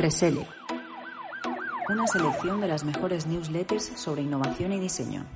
Resele. Una selección de las mejores newsletters sobre innovación y diseño.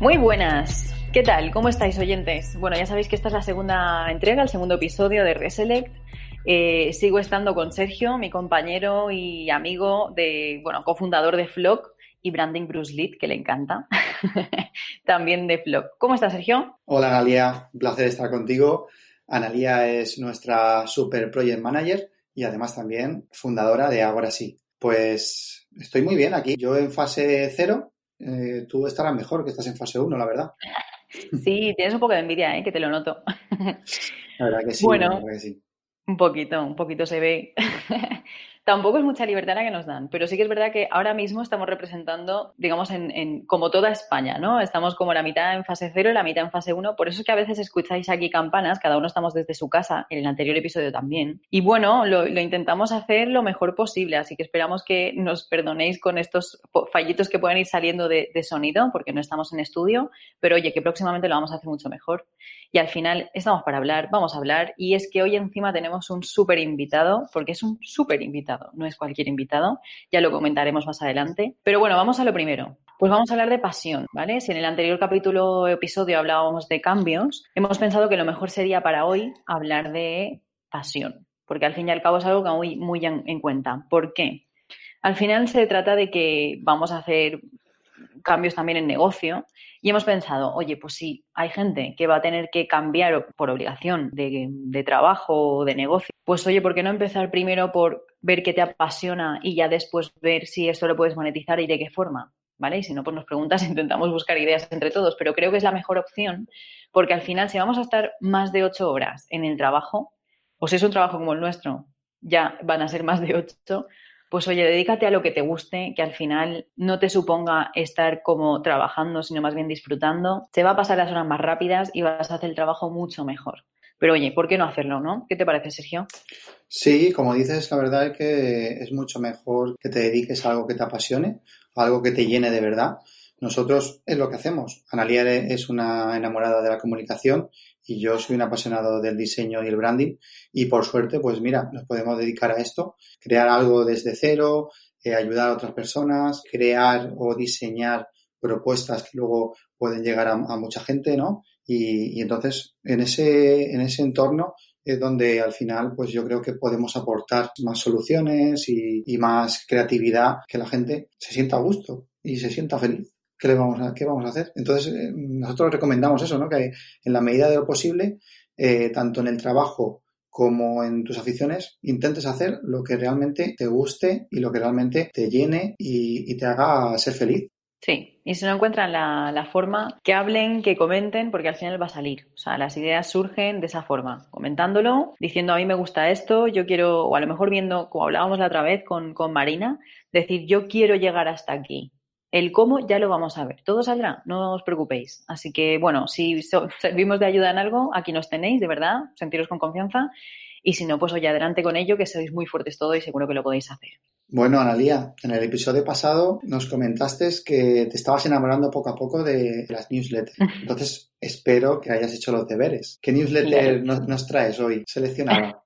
Muy buenas. ¿Qué tal? ¿Cómo estáis, oyentes? Bueno, ya sabéis que esta es la segunda entrega, el segundo episodio de Reselect. Eh, sigo estando con Sergio, mi compañero y amigo de, bueno, cofundador de Flock y branding Bruce Lee, que le encanta, también de Flock. ¿Cómo estás, Sergio? Hola, Analia. Un placer estar contigo. Analia es nuestra super project manager y además también fundadora de Ahora sí. Pues estoy muy bien aquí. Yo en fase cero, eh, tú estarás mejor que estás en fase 1, la verdad. Sí, tienes un poco de envidia, ¿eh? que te lo noto. La verdad que sí. Bueno, la verdad que sí. Un poquito, un poquito se ve. Tampoco es mucha libertad la que nos dan, pero sí que es verdad que ahora mismo estamos representando, digamos, en, como toda España, ¿no? Estamos como la mitad en fase cero y la mitad en fase uno. Por eso es que a veces escucháis aquí campanas, cada uno estamos desde su casa, en el anterior episodio también. Y bueno, lo, lo intentamos hacer lo mejor posible, así que esperamos que nos perdonéis con estos fallitos que pueden ir saliendo de, de sonido, porque no estamos en estudio, pero oye, que próximamente lo vamos a hacer mucho mejor. Y al final estamos para hablar, vamos a hablar, y es que hoy encima tenemos un súper invitado, porque es un súper invitado no es cualquier invitado, ya lo comentaremos más adelante. Pero bueno, vamos a lo primero. Pues vamos a hablar de pasión, ¿vale? Si en el anterior capítulo episodio hablábamos de cambios, hemos pensado que lo mejor sería para hoy hablar de pasión, porque al fin y al cabo es algo que muy, muy en, en cuenta. ¿Por qué? Al final se trata de que vamos a hacer cambios también en negocio y hemos pensado, oye, pues sí, hay gente que va a tener que cambiar por obligación de trabajo o de negocio, pues oye, ¿por qué no empezar primero por ver qué te apasiona y ya después ver si esto lo puedes monetizar y de qué forma? ¿Vale? Y si no, pues nos preguntas, intentamos buscar ideas entre todos, pero creo que es la mejor opción porque al final si vamos a estar más de ocho horas en el trabajo, o si es un trabajo como el nuestro, ya van a ser más de ocho, pues oye, dedícate a lo que te guste, que al final no te suponga estar como trabajando, sino más bien disfrutando. Te va a pasar las horas más rápidas y vas a hacer el trabajo mucho mejor. Pero oye, ¿por qué no hacerlo, no? ¿Qué te parece, Sergio? Sí, como dices, la verdad es que es mucho mejor que te dediques a algo que te apasione, algo que te llene de verdad. Nosotros es lo que hacemos. Analia es una enamorada de la comunicación y yo soy un apasionado del diseño y el branding y por suerte, pues mira, nos podemos dedicar a esto, crear algo desde cero, eh, ayudar a otras personas, crear o diseñar propuestas que luego pueden llegar a mucha gente, ¿no? Y, y, entonces en ese, en ese entorno es donde al final pues yo creo que podemos aportar más soluciones y, y más creatividad, que la gente se sienta a gusto y se sienta feliz. ¿qué, le vamos a, qué vamos a hacer? Entonces, eh, nosotros recomendamos eso, ¿no? Que en la medida de lo posible, eh, tanto en el trabajo como en tus aficiones, intentes hacer lo que realmente te guste y lo que realmente te llene y, y te haga ser feliz. Sí, y si no encuentran la, la, forma, que hablen, que comenten, porque al final va a salir. O sea, las ideas surgen de esa forma, comentándolo, diciendo a mí me gusta esto, yo quiero, o a lo mejor viendo, como hablábamos la otra vez con, con Marina, decir yo quiero llegar hasta aquí. El cómo ya lo vamos a ver. Todo saldrá, no os preocupéis. Así que, bueno, si servimos de ayuda en algo, aquí nos tenéis, de verdad, sentiros con confianza. Y si no, pues oye, adelante con ello, que sois muy fuertes todo y seguro que lo podéis hacer. Bueno, Analia, en el episodio pasado nos comentaste que te estabas enamorando poco a poco de las newsletters. Entonces, espero que hayas hecho los deberes. ¿Qué newsletter nos, nos traes hoy seleccionada?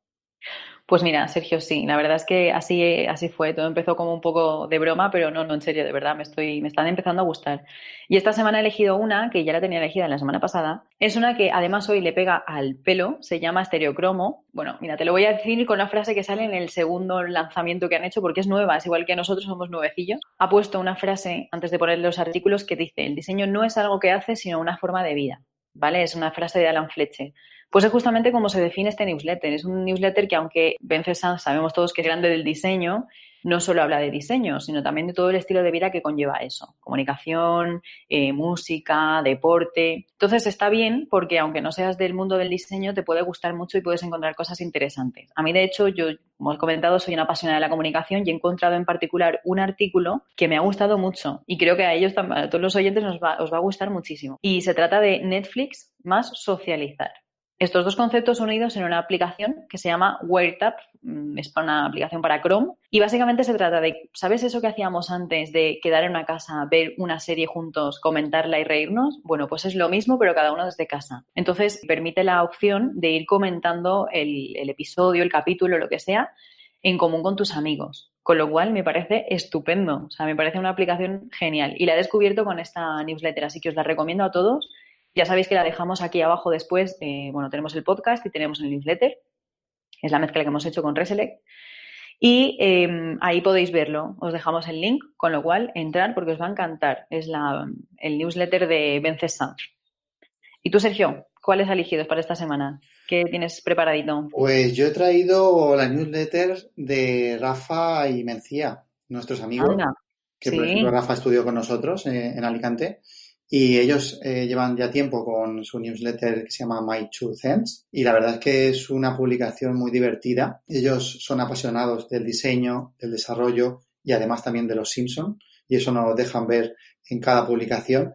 Pues mira, Sergio, sí, la verdad es que así, así fue. Todo empezó como un poco de broma, pero no, no, en serio, de verdad, me estoy, me están empezando a gustar. Y esta semana he elegido una que ya la tenía elegida la semana pasada. Es una que además hoy le pega al pelo, se llama estereocromo. Bueno, mira, te lo voy a decir con la frase que sale en el segundo lanzamiento que han hecho, porque es nueva, es igual que nosotros somos nuevecillos. Ha puesto una frase antes de poner los artículos que dice: el diseño no es algo que hace, sino una forma de vida. ¿Vale? Es una frase de Alan Fletcher. Pues es justamente como se define este newsletter. Es un newsletter que, aunque Bencesan sabemos todos que es grande del diseño, no solo habla de diseño, sino también de todo el estilo de vida que conlleva eso. Comunicación, eh, música, deporte. Entonces está bien porque aunque no seas del mundo del diseño, te puede gustar mucho y puedes encontrar cosas interesantes. A mí, de hecho, yo, como he comentado, soy una apasionada de la comunicación y he encontrado en particular un artículo que me ha gustado mucho y creo que a ellos, a todos los oyentes, nos os va a gustar muchísimo. Y se trata de Netflix más socializar. Estos dos conceptos unidos en una aplicación que se llama WireTap, mm, es una aplicación para Chrome, y básicamente se trata de, ¿sabes eso que hacíamos antes de quedar en una casa, ver una serie juntos, comentarla y reírnos? Bueno, pues es lo mismo, pero cada uno desde casa. Entonces, permite la opción de ir comentando el, el episodio, el capítulo, lo que sea, en común con tus amigos. Con lo cual me parece estupendo. O sea, me parece una aplicación genial. Y la he descubierto con esta newsletter, así que os la recomiendo a todos. Ya sabéis que la dejamos aquí abajo después. Eh, bueno, tenemos el podcast y tenemos el newsletter. Es la mezcla que hemos hecho con Reselect. Y em, ahí podéis verlo. Os dejamos el link, con lo cual entrar porque os va a encantar. Es la, el newsletter de Vences ¿Y tú, Sergio? ¿Cuáles elegidos para esta semana? ¿Qué tienes preparadito? Pues yo he traído la newsletter de Rafa y Mencía, nuestros amigos. que por ejemplo Rafa estudió con nosotros eh, en Alicante. Y ellos eh, llevan ya tiempo con su newsletter que se llama My Two Cents y la verdad es que es una publicación muy divertida. Ellos son apasionados del diseño, del desarrollo y además también de los Simpson y eso nos dejan ver en cada publicación.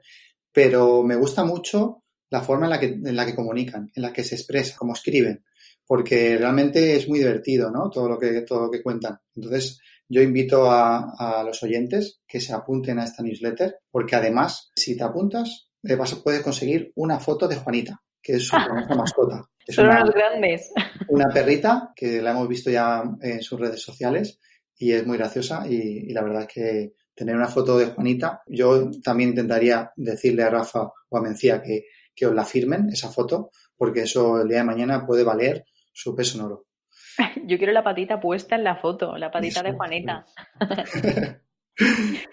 Pero me gusta mucho la forma en la que, en la que comunican, en la que se expresan, cómo escriben, porque realmente es muy divertido, ¿no? Todo lo que, todo lo que cuentan. Entonces, yo invito a, los oyentes que se apunten a esta newsletter, porque además, si te apuntas, eh, vas a poder conseguir una foto de Juanita, que es su mascota. Son unos grandes. Una perrita que la hemos visto ya en sus redes sociales y es muy graciosa y, y la verdad es que tener una foto de Juanita, yo también intentaría decirle a Rafa o a Mencía que que os la firmen, esa foto, porque eso el día de mañana puede valer su peso en oro. Yo quiero la patita puesta en la foto, la patita de Juanita.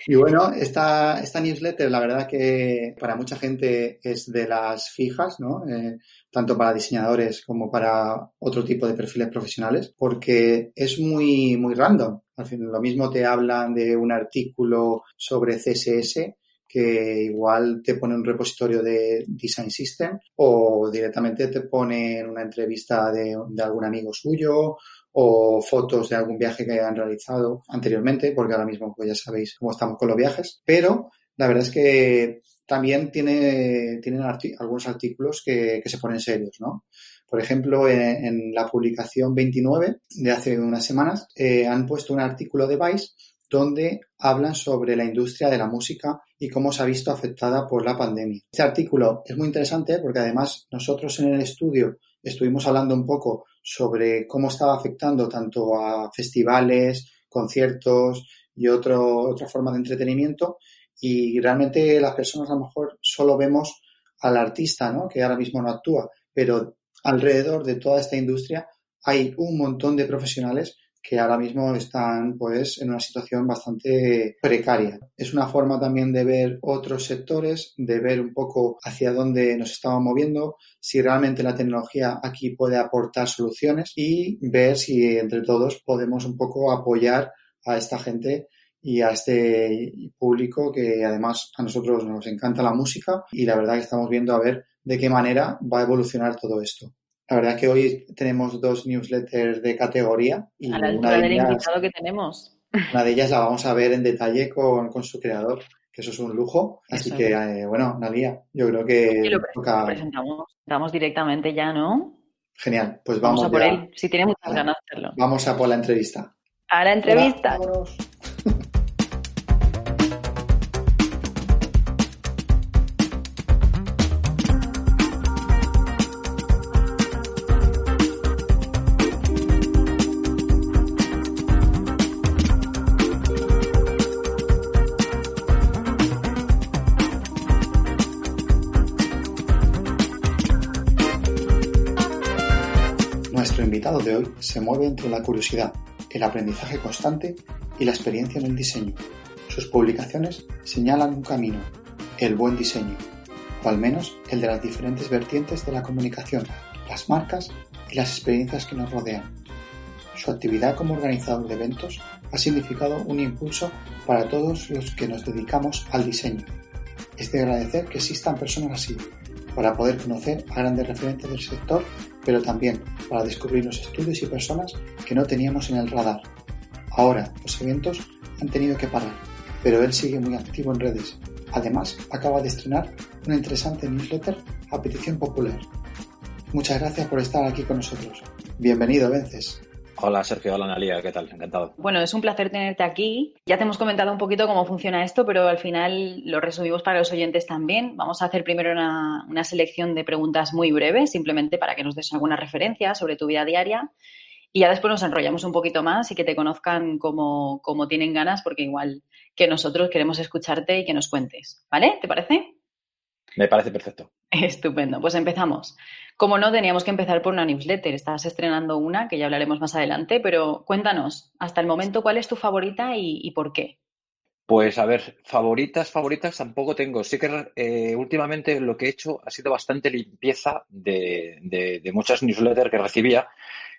y bueno, esta, esta newsletter, la verdad que para mucha gente es de las fijas, ¿no? Eh, tanto para diseñadores como para otro tipo de perfiles profesionales, porque es muy, muy random. Al fin, lo mismo te hablan de un artículo sobre CSS que igual te pone un repositorio de Design System o directamente te pone una entrevista de, algún amigo suyo o fotos de algún viaje que han realizado anteriormente, porque ahora mismo pues ya sabéis cómo estamos con los viajes, pero la verdad es que también tiene, tienen algunos artículos que, se ponen serios, ¿no? Por ejemplo, en, la publicación 29 de hace unas semanas eh, han puesto un artículo de Vice donde hablan sobre la industria de la música y cómo se ha visto afectada por la pandemia. Este artículo es muy interesante porque además nosotros en el estudio estuvimos hablando un poco sobre cómo estaba afectando tanto a festivales, conciertos y otra forma de entretenimiento y realmente las personas a lo mejor solo vemos al artista, ¿no? Que ahora mismo no actúa, pero alrededor de toda esta industria hay un montón de profesionales que ahora mismo están pues en una situación bastante precaria. Es una forma también de ver otros sectores, de ver un poco hacia dónde nos estamos moviendo, si realmente la tecnología aquí puede aportar soluciones y ver si entre todos podemos un poco apoyar a esta gente y a este público que además a nosotros nos encanta la música y la verdad que estamos viendo a ver de qué manera va a evolucionar todo esto. La verdad que hoy tenemos dos newsletters de categoría. Y a la altura del invitado que tenemos. Una de ellas la vamos a ver en detalle con, con su creador, que eso es un lujo. Así que, eh, bueno, Nadia, yo creo que... lo presentamos, directamente ya, ¿no? Genial, pues vamos, vamos a por él, si tiene muchas ganas de hacerlo. Vamos a por la entrevista. A la entrevista. Se mueve entre la curiosidad, el aprendizaje constante y la experiencia en el diseño. Sus publicaciones señalan un camino, el buen diseño, o al menos el de las diferentes vertientes de la comunicación, las marcas y las experiencias que nos rodean. Su actividad como organizador de eventos ha significado un impulso para todos los que nos dedicamos al diseño. Es de agradecer que existan personas así, para poder conocer a grandes referentes del sector pero también para descubrir los estudios y personas que no teníamos en el radar. Ahora los eventos han tenido que parar, pero él sigue muy activo en redes. Además, acaba de estrenar una interesante newsletter a petición popular. Muchas gracias por estar aquí con nosotros. Bienvenido, Vences. Hola Sergio, hola Analia, ¿qué tal? Encantado. Bueno, es un placer tenerte aquí. Ya te hemos comentado un poquito cómo funciona esto, pero al final lo resumimos para los oyentes también. Vamos a hacer primero una, selección de preguntas muy breves, simplemente para que nos des alguna referencia sobre tu vida diaria. Y ya después nos enrollamos un poquito más y que te conozcan como, como tienen ganas, porque igual que nosotros queremos escucharte y que nos cuentes. ¿Vale? ¿Te parece? Me parece perfecto. Estupendo. Pues empezamos. Como no, teníamos que empezar por una newsletter. Estás estrenando una, que ya hablaremos más adelante, pero cuéntanos, hasta el momento, ¿cuál es tu favorita y, por qué? Pues a ver, favoritas, favoritas tampoco tengo. Sí que eh, últimamente lo que he hecho ha sido bastante limpieza de, de, muchas newsletters que recibía,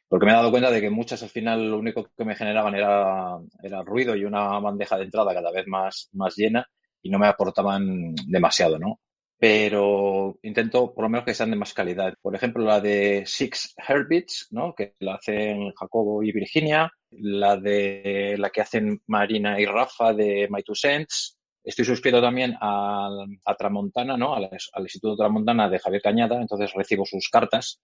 porque me he dado cuenta de que muchas al final lo único que me generaban era, era ruido y una bandeja de entrada cada vez más, más llena y no me aportaban demasiado, ¿no? Pero intento por lo menos que sean de más calidad. Por ejemplo, la de Six Herbits, ¿no? que la hacen Jacobo y Virginia, la de la que hacen Marina y Rafa de My Two Cents. Estoy suscrito también a, Tramontana, ¿no? Al, Instituto Tramontana de Javier Cañada, entonces recibo sus cartas,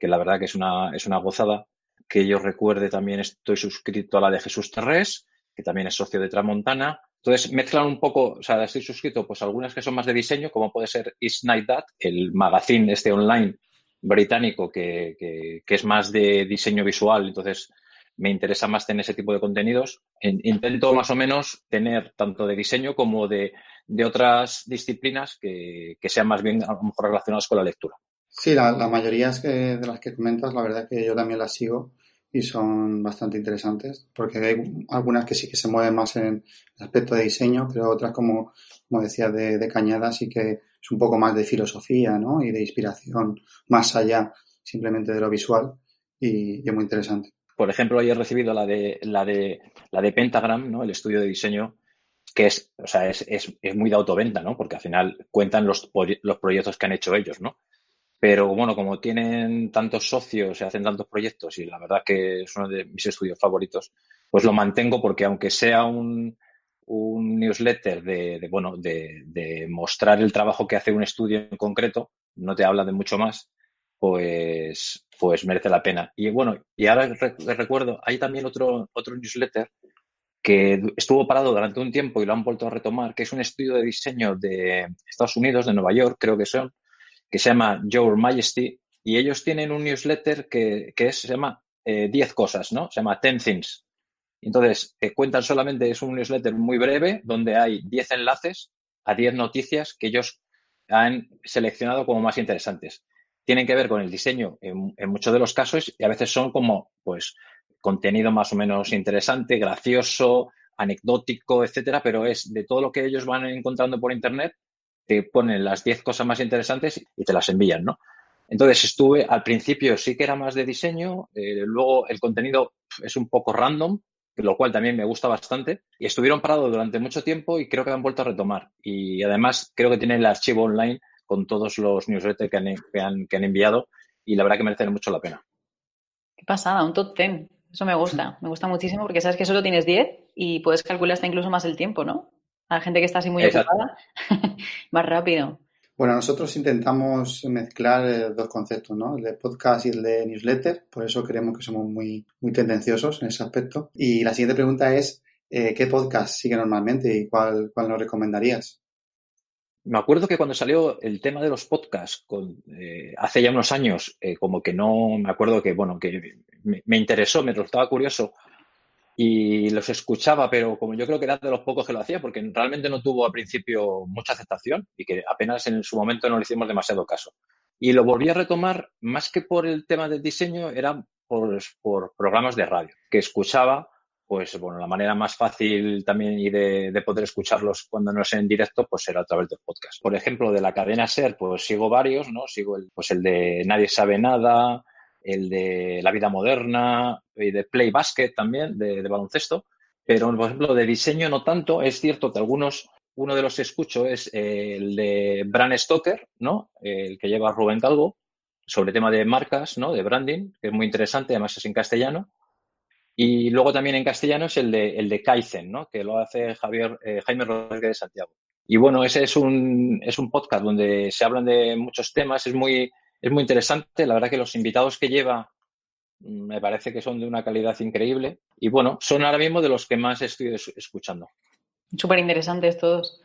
que la verdad que es una, es una gozada. Que yo recuerde también estoy suscrito a la de Jesús Terrés, que también es socio de Tramontana. Entonces mezclan un poco, o sea, estoy suscrito pues algunas que son más de diseño, como puede ser Is Night That, el magazine este online británico que, que, es más de diseño visual, entonces me interesa más tener ese tipo de contenidos. Intento más o menos tener tanto de diseño como de, de otras disciplinas que, que, sean más bien a lo mejor relacionadas con la lectura. Sí, la, mayoría de las que comentas, la verdad que yo también las sigo y son bastante interesantes porque hay algunas que sí que se mueven más en el aspecto de diseño, pero otras como, como decía de, de Cañada sí que es un poco más de filosofía ¿no? y de inspiración más allá simplemente de lo visual y, es muy interesante. Por ejemplo, hoy he recibido la de, la de, la de Pentagram, ¿no? el estudio de diseño, que es, o sea, es, es, es muy de autoventa, ¿no? porque al final cuentan los, los proyectos que han hecho ellos, ¿no? Pero bueno, como tienen tantos socios y hacen tantos proyectos, y la verdad que es uno de mis estudios favoritos, pues lo mantengo porque aunque sea un, un newsletter de, bueno, de, mostrar el trabajo que hace un estudio en concreto, no te habla de mucho más, pues, pues merece la pena. Y bueno, y ahora recuerdo, hay también otro, otro newsletter que estuvo parado durante un tiempo y lo han vuelto a retomar, que es un estudio de diseño de Estados Unidos, de Nueva York, creo que son, que se llama Your Majesty y ellos tienen un newsletter que, que se llama 10 eh, cosas, ¿no? Se llama 10 Things. Entonces, eh, cuentan solamente, es un newsletter muy breve donde hay 10 enlaces a 10 noticias que ellos han seleccionado como más interesantes. Tienen que ver con el diseño en, en muchos de los casos y a veces son como, pues, contenido más o menos interesante, gracioso, anecdótico, etcétera, pero es de todo lo que ellos van encontrando por internet, te ponen las 10 cosas más interesantes y te las envían, ¿no? Entonces estuve, al principio sí que era más de diseño, eh, luego el contenido es un poco random, lo cual también me gusta bastante, y estuvieron parados durante mucho tiempo y creo que han vuelto a retomar. Y además creo que tienen el archivo online con todos los newsletters que han, que han, enviado y la verdad que merecen mucho la pena. Qué pasada, un top 10. Eso me gusta, me gusta muchísimo porque sabes que solo tienes 10 y puedes calcular hasta incluso más el tiempo, ¿no? A la gente que está así muy ocupada, más rápido. Bueno, nosotros intentamos mezclar eh, dos conceptos, ¿no? El de podcast y el de newsletter, por eso creemos que somos muy, muy tendenciosos en ese aspecto. Y la siguiente pregunta es, eh, ¿qué podcast sigue normalmente y cuál, cuál nos recomendarías? Me acuerdo que cuando salió el tema de los podcasts, con, eh, hace ya unos años, como que no, me acuerdo que, bueno, que me, me interesó, me resultaba curioso y los escuchaba, pero como yo creo que era de los pocos que lo hacía, porque realmente no tuvo al principio mucha aceptación y que apenas en su momento no le hicimos demasiado caso. Y lo volví a retomar más que por el tema del diseño, era por, por programas de radio, que escuchaba, pues bueno, la manera más fácil también y de, de, poder escucharlos cuando no es en directo, pues era a través del podcast. Por ejemplo, de la cadena SER, pues sigo varios, ¿no? Sigo pues el de Nadie sabe nada, el de la vida moderna y de play basket también, de, baloncesto. Pero, por ejemplo, de diseño no tanto. Es cierto que algunos, uno de los que escucho es el de Bran Stoker, ¿no? El que lleva Rubén Calvo, sobre tema de marcas, ¿no? De branding, que es muy interesante, además es en castellano. Y luego también en castellano es el de, el de Kaizen, ¿no? Que lo hace Javier, eh, Jaime Rodríguez de Santiago. Y bueno, ese es un, es un podcast donde se hablan de muchos temas, es muy, es muy interesante. La verdad que los invitados que lleva mm, me parece que son de una calidad increíble. Y bueno, son ahora mismo de los que más estoy escuchando. Súper interesantes todos.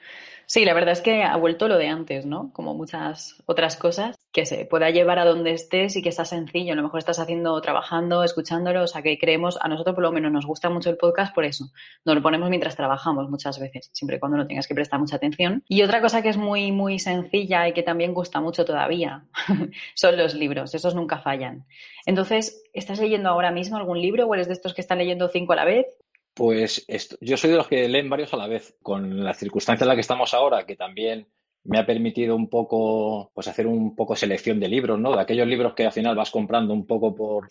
Sí, la verdad es que ha vuelto lo de antes, ¿no? Como muchas otras cosas, que se pueda llevar a donde estés y que está sencillo. A lo mejor estás haciendo, trabajando, escuchándolo, o sea, que creemos, a nosotros por lo menos nos gusta mucho el podcast por eso. Nos lo ponemos mientras trabajamos muchas veces, siempre y cuando no tengas que prestar mucha atención. Y otra cosa que es muy, muy sencilla y que también gusta mucho todavía son los libros. Esos nunca fallan. Entonces, ¿estás leyendo ahora mismo algún libro o eres de estos que están leyendo cinco a la vez? Pues yo soy de los que leen varios a la vez. Con la circunstancia en la que estamos ahora, que también me ha permitido un poco, pues hacer un poco selección de libros, ¿no? De aquellos libros que al final vas comprando un poco por,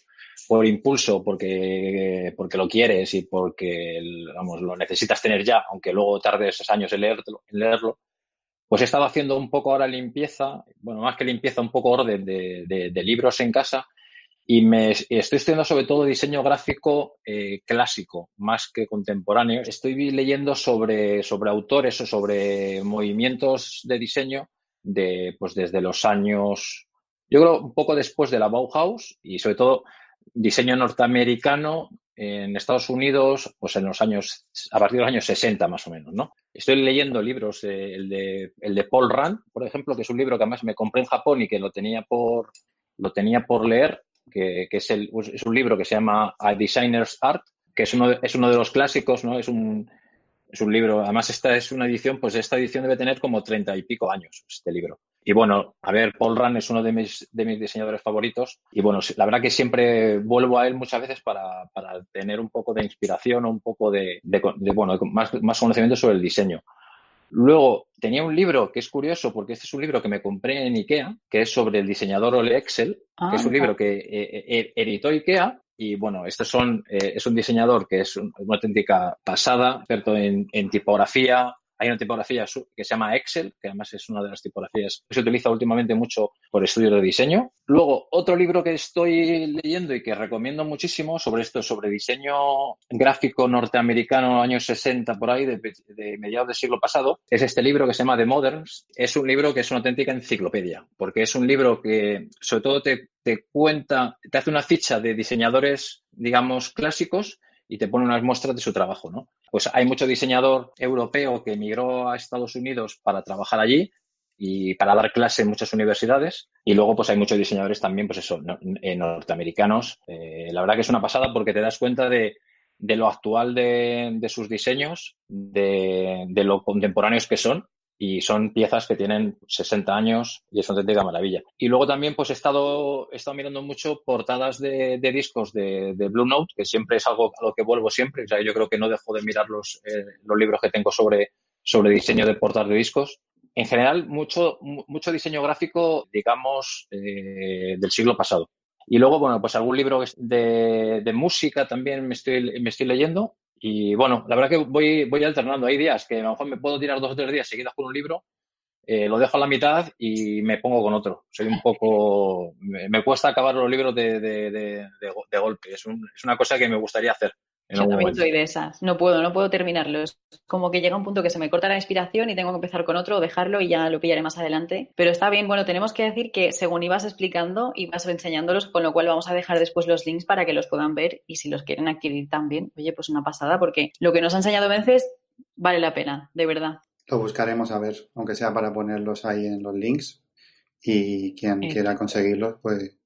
por impulso, porque, porque lo quieres y porque, vamos, lo necesitas tener ya, aunque luego tardes años en leerlo, en leerlo. Pues he estado haciendo un poco ahora limpieza, bueno, más que limpieza, un poco orden de, de libros en casa y me estoy estudiando sobre todo diseño gráfico eh, clásico, más que contemporáneo. Estoy leyendo sobre, sobre autores o sobre movimientos de diseño de, pues desde los años, yo creo, un poco después de la Bauhaus y sobre todo diseño norteamericano en Estados Unidos, pues en los años, a partir de los años 60 más o menos, ¿no? Estoy leyendo libros, el, de, el de Paul Rand, por ejemplo, que es un libro que además me compré en Japón y que lo tenía por, lo tenía por leer que, es, el, es, un libro que se llama A Designer's Art, que es uno, de, es uno de los clásicos, ¿no? Es un, es un libro, además esta es una edición, pues esta edición debe tener como treinta y pico años, este libro. Y bueno, a ver, Paul Rand es uno de mis, de mis diseñadores favoritos y bueno, la verdad que siempre vuelvo a él muchas veces para, para tener un poco de inspiración o un poco de, de, bueno, más, más conocimiento sobre el diseño. Luego, tenía un libro que es curioso porque este es un libro que me compré en IKEA, que es sobre el diseñador Ole Excel, que es un ah, libro que eh, eh, editó IKEA. Y bueno, este son, eh, es un diseñador que es una auténtica pasada, experto en, en tipografía, hay una tipografía que se llama Excel, que además es una de las tipografías que se utiliza últimamente mucho por estudios de diseño. Luego, otro libro que estoy leyendo y que recomiendo muchísimo sobre esto, sobre diseño gráfico norteamericano, años 60 por ahí, de, mediados del siglo pasado, es este libro que se llama The Moderns. Es un libro que es una auténtica enciclopedia, porque es un libro que sobre todo te, te cuenta, te hace una ficha de diseñadores, digamos, clásicos y te pone unas muestras de su trabajo, ¿no? Pues hay mucho diseñador europeo que emigró a Estados Unidos para trabajar allí y para dar clase en muchas universidades. Y luego, pues hay muchos diseñadores también, pues eso, eh, norteamericanos. Eh, la verdad que es una pasada porque te das cuenta de, de lo actual de, de sus diseños, de, de, lo contemporáneos que son y son piezas que tienen 60 años y es una auténtica maravilla. Y luego también pues he estado, he estado mirando mucho portadas de, de discos de, de, Blue Note, que siempre es algo a lo que vuelvo siempre. O sea, yo creo que no dejo de mirar los, eh, los libros que tengo sobre, sobre diseño de portadas de discos. En general, mucho, mucho diseño gráfico, digamos, eh, del siglo pasado. Y luego, bueno, pues algún libro de, de música también me estoy, me estoy leyendo y bueno, la verdad que voy, voy alternando. Hay días que a lo mejor me puedo tirar dos o tres días seguidas con un libro, eh, lo dejo a la mitad y me pongo con otro. Soy un poco. Me, cuesta acabar los libros de, de, de, de golpe. Es, un, es una cosa que me gustaría hacer. Yo también soy de esas. No puedo, no puedo terminarlo. Es como que llega un punto que se me corta la inspiración y tengo que empezar con otro o dejarlo y ya lo pillaré más adelante. Pero está bien, bueno, tenemos que decir que según ibas explicando, ibas enseñándolos, con lo cual vamos a dejar después los links para que los puedan ver y si los quieren adquirir también, oye, pues una pasada, porque lo que nos ha enseñado Vences vale la pena, de verdad. Lo buscaremos a ver, aunque sea para ponerlos ahí en los links y quien quiera conseguirlos, pues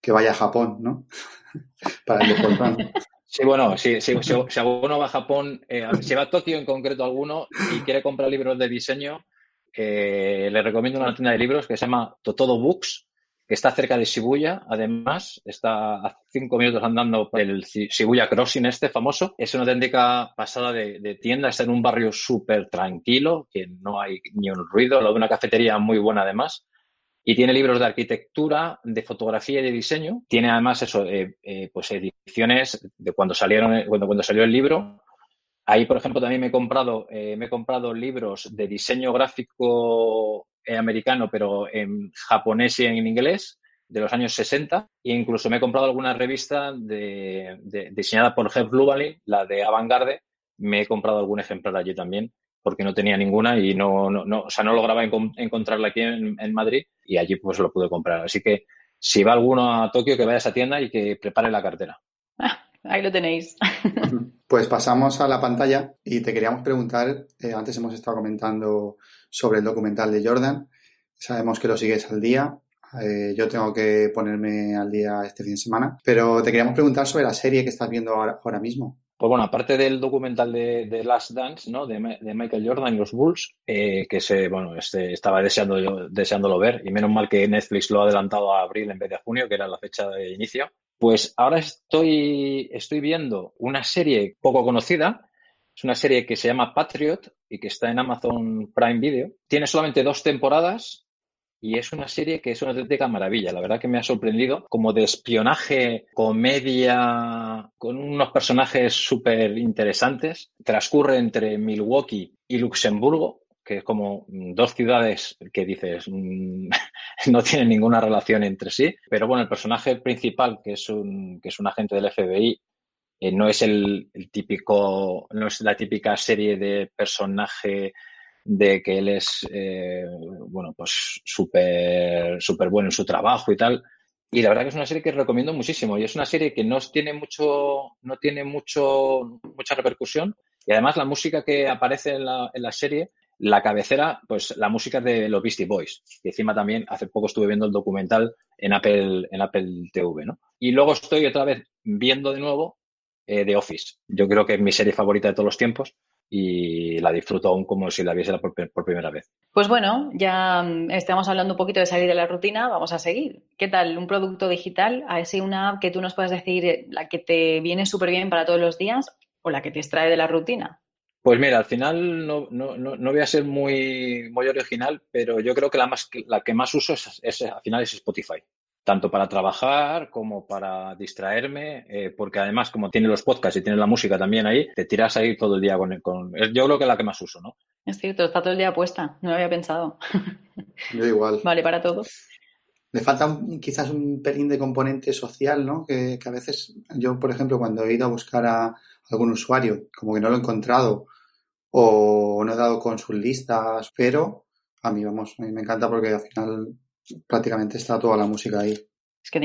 que vaya a Japón, ¿no? para el Sí, bueno, si, si, alguno va a Japón, eh, si va a Tokio en concreto alguno y quiere comprar libros de diseño, eh, le recomiendo una tienda de libros que se llama Totodo Books, que está cerca de Shibuya, además, está a cinco minutos andando por el Shibuya Crossing este famoso. Es una auténtica pasada de, de tienda, está en un barrio súper tranquilo, que no hay ni un ruido, lo de una cafetería muy buena además. Y tiene libros de arquitectura, de fotografía y de diseño. Tiene además eso, eh, eh, pues ediciones de cuando salieron, cuando, cuando salió el libro. Ahí, por ejemplo, también me he comprado, eh, me he comprado libros de diseño gráfico americano, pero en japonés y en inglés, de los años 60. E incluso me he comprado alguna revista de, diseñada por Herb Lubalin, la de Avantgarde. Me he comprado algún ejemplar allí también porque no tenía ninguna y no, no, no o sea, no lograba encontrarla aquí en, en, Madrid y allí pues lo pude comprar. Así que si va alguno a Tokio, que vaya a esa tienda y que prepare la cartera. ahí lo tenéis. Pues pasamos a la pantalla y te queríamos preguntar, eh, antes hemos estado comentando sobre el documental de Jordan, sabemos que lo sigues al día, eh, yo tengo que ponerme al día este fin de semana, pero te queríamos preguntar sobre la serie que estás viendo ahora, ahora mismo. Pues bueno, aparte del documental de, Last Dance, ¿no? De, Michael Jordan y los Bulls, eh, que se, bueno, este, estaba deseando, deseándolo ver, y menos mal que Netflix lo ha adelantado a abril en vez de a junio, que era la fecha de inicio. Pues ahora estoy, estoy viendo una serie poco conocida, es una serie que se llama Patriot y que está en Amazon Prime Video. Tiene solamente dos temporadas y es una serie que es una auténtica maravilla. La verdad que me ha sorprendido como de espionaje, comedia, con unos personajes súper interesantes. Transcurre entre Milwaukee y Luxemburgo, que es como dos ciudades que dices mm, no tienen ninguna relación entre sí. Pero bueno, el personaje principal, que es un, que es un agente del FBI, eh, no es el, el, típico, no es la típica serie de personaje de que él es, eh, bueno, pues súper súper bueno en su trabajo y tal. Y la verdad que es una serie que recomiendo muchísimo y es una serie que no tiene mucho, no tiene mucho, mucha repercusión y además la música que aparece en la, en la serie, la cabecera, pues la música de los Beastie Boys. Y encima también hace poco estuve viendo el documental en Apple, en Apple TV, ¿no? Y luego estoy otra vez viendo de nuevo eh, The Office. Yo creo que es mi serie favorita de todos los tiempos y la disfruto aún como si la viese por, primera vez. Pues bueno, ya mm, estamos hablando un poquito de salir de la rutina, vamos a seguir. ¿Qué tal? ¿Un producto digital? ¿Así una app que tú nos puedas decir eh, la que te viene súper bien para todos los días o la que te extrae de la rutina? Pues mira, al final no, no, no, voy a ser muy, muy original, pero yo creo que la, más, la que más uso es, es, al final es Spotify tanto para trabajar como para distraerme, eh, porque además como tiene los podcasts y tiene la música también ahí, te tiras ahí todo el día con, con... Yo creo que es la que más uso, ¿no? Es cierto, está todo el día puesta, no lo había pensado. Yo igual. Vale, para todo. Le falta quizás un pelín de componente social, ¿no? Que, que, a veces yo, por ejemplo, cuando he ido a buscar a algún usuario, como que no lo he encontrado o no he dado con sus listas, pero a mí, vamos, a mí me encanta porque al final prácticamente está toda la música ahí.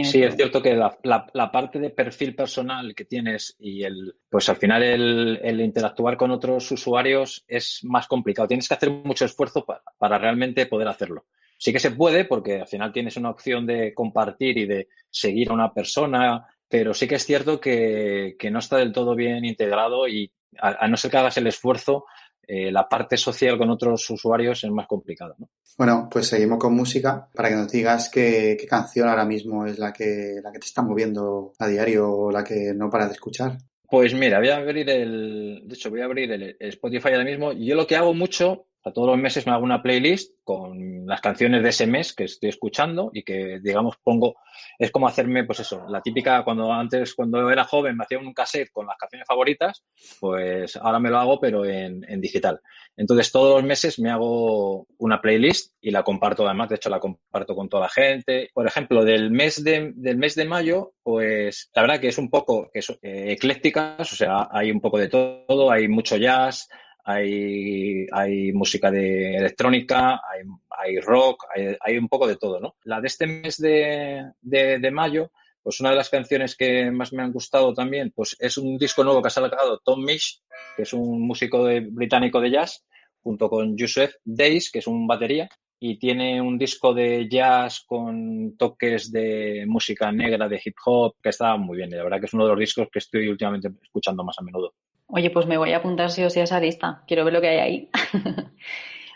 sí, es cierto que la, parte de perfil personal que tienes y el, pues al final el, interactuar con otros usuarios es más complicado. Tienes que hacer mucho esfuerzo para, realmente poder hacerlo. Sí que se puede porque al final tienes una opción de compartir y de seguir a una persona, pero sí que es cierto que, no está del todo bien integrado y a, no ser que hagas el esfuerzo, eh, la parte social con otros usuarios es más complicada. ¿no? Bueno, pues seguimos con música para que nos digas qué, canción ahora mismo es la que, la que te está moviendo a diario o la que no paras de escuchar. Pues mira, voy a abrir el, de hecho voy a abrir el Spotify ahora mismo. Yo lo que hago mucho a todos los meses me hago una playlist con las canciones de ese mes que estoy escuchando y que, digamos, pongo, es como hacerme, pues eso, la típica, cuando antes, cuando era joven, me hacía un cassette con las canciones favoritas, pues ahora me lo hago, pero en, en digital. Entonces, todos los meses me hago una playlist y la comparto además, de hecho, la comparto con toda la gente. Por ejemplo, del mes de, del mes de mayo, pues la verdad que es un poco que eh, eclécticas, o sea, hay un poco de todo, hay mucho jazz, hay, hay música de electrónica, hay, hay rock, hay, hay, un poco de todo, ¿no? La de este mes de, de, de, mayo, pues una de las canciones que más me han gustado también, pues es un disco nuevo que ha sacado Tom Misch, que es un músico británico de jazz, junto con Joseph Days, que es un batería, y tiene un disco de jazz con toques de música negra, de hip hop, que está muy bien. La verdad que es uno de los discos que estoy últimamente escuchando más a menudo. Oye, pues me voy a apuntar sí o sí a esa lista. Quiero ver lo que hay ahí.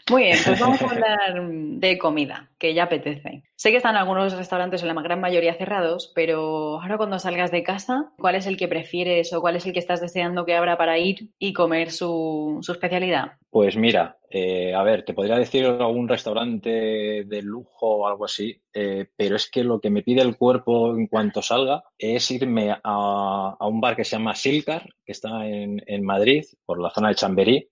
Muy bien, pues vamos a hablar de comida, que ya apetece. Sé que están algunos restaurantes, o la gran mayoría cerrados, pero ahora cuando salgas de casa, ¿cuál es el que prefieres o cuál es el que estás deseando que abra para ir y comer su, especialidad? Pues mira, eh, a ver, te podría decir algún restaurante de lujo o algo así, eh, pero es que lo que me pide el cuerpo en cuanto salga es irme a, un bar que se llama Silcar, que está en, en Madrid, por la zona de Chamberí,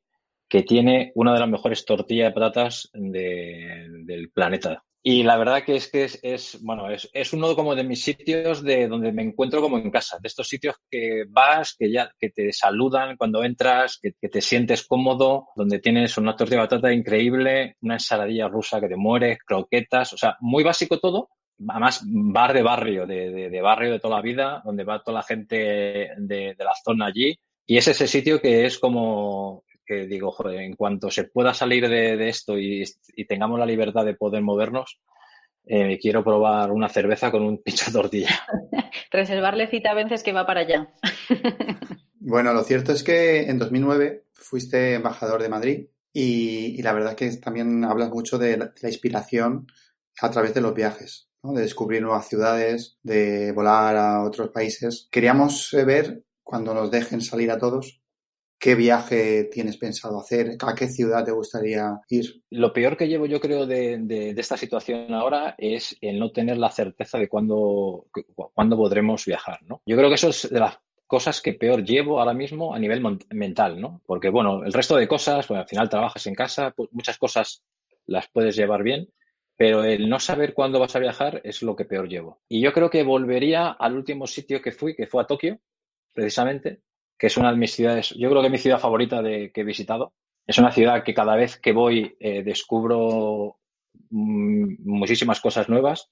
que tiene una de las mejores tortillas de patatas del planeta. Y la verdad que es que es, bueno, es, es, uno como de mis sitios de donde me encuentro como en casa, de estos sitios que vas, que ya, que te saludan cuando entras, que, te sientes cómodo, donde tienes una tortilla de batata increíble, una ensaladilla rusa que te muere, croquetas, o sea, muy básico todo, además bar de barrio, de, de, barrio de toda la vida, donde va toda la gente de, de, la zona allí. Y es ese sitio que es como, que digo, joder, en cuanto se pueda salir de, esto y, tengamos la libertad de poder movernos, eh, quiero probar una cerveza con un pincho de tortilla. Reservarle cita a veces que va para allá. bueno, lo cierto es que en 2009 fuiste embajador de Madrid y, la verdad es que también hablas mucho de la, inspiración a través de los viajes, de descubrir nuevas ciudades, de volar a otros países. Queríamos eh, ver, cuando nos dejen salir a todos, ¿Qué viaje tienes pensado hacer? ¿A qué ciudad te gustaría ir? Lo peor que llevo yo creo de, esta situación ahora es el no tener la certeza de cuándo, cuándo podremos viajar, ¿no? Yo creo que eso es de las cosas que peor llevo ahora mismo a nivel mental, ¿no? Porque, bueno, el resto de cosas, pues al final trabajas en casa, pues muchas cosas las puedes llevar bien, pero el no saber cuándo vas a viajar es lo que peor llevo. Y yo creo que volvería al último sitio que fui, que fue a Tokio, precisamente, que es una de mis ciudades, yo creo que es mi ciudad favorita de, que he visitado. Es una ciudad que cada vez que voy eh, descubro mm, muchísimas cosas nuevas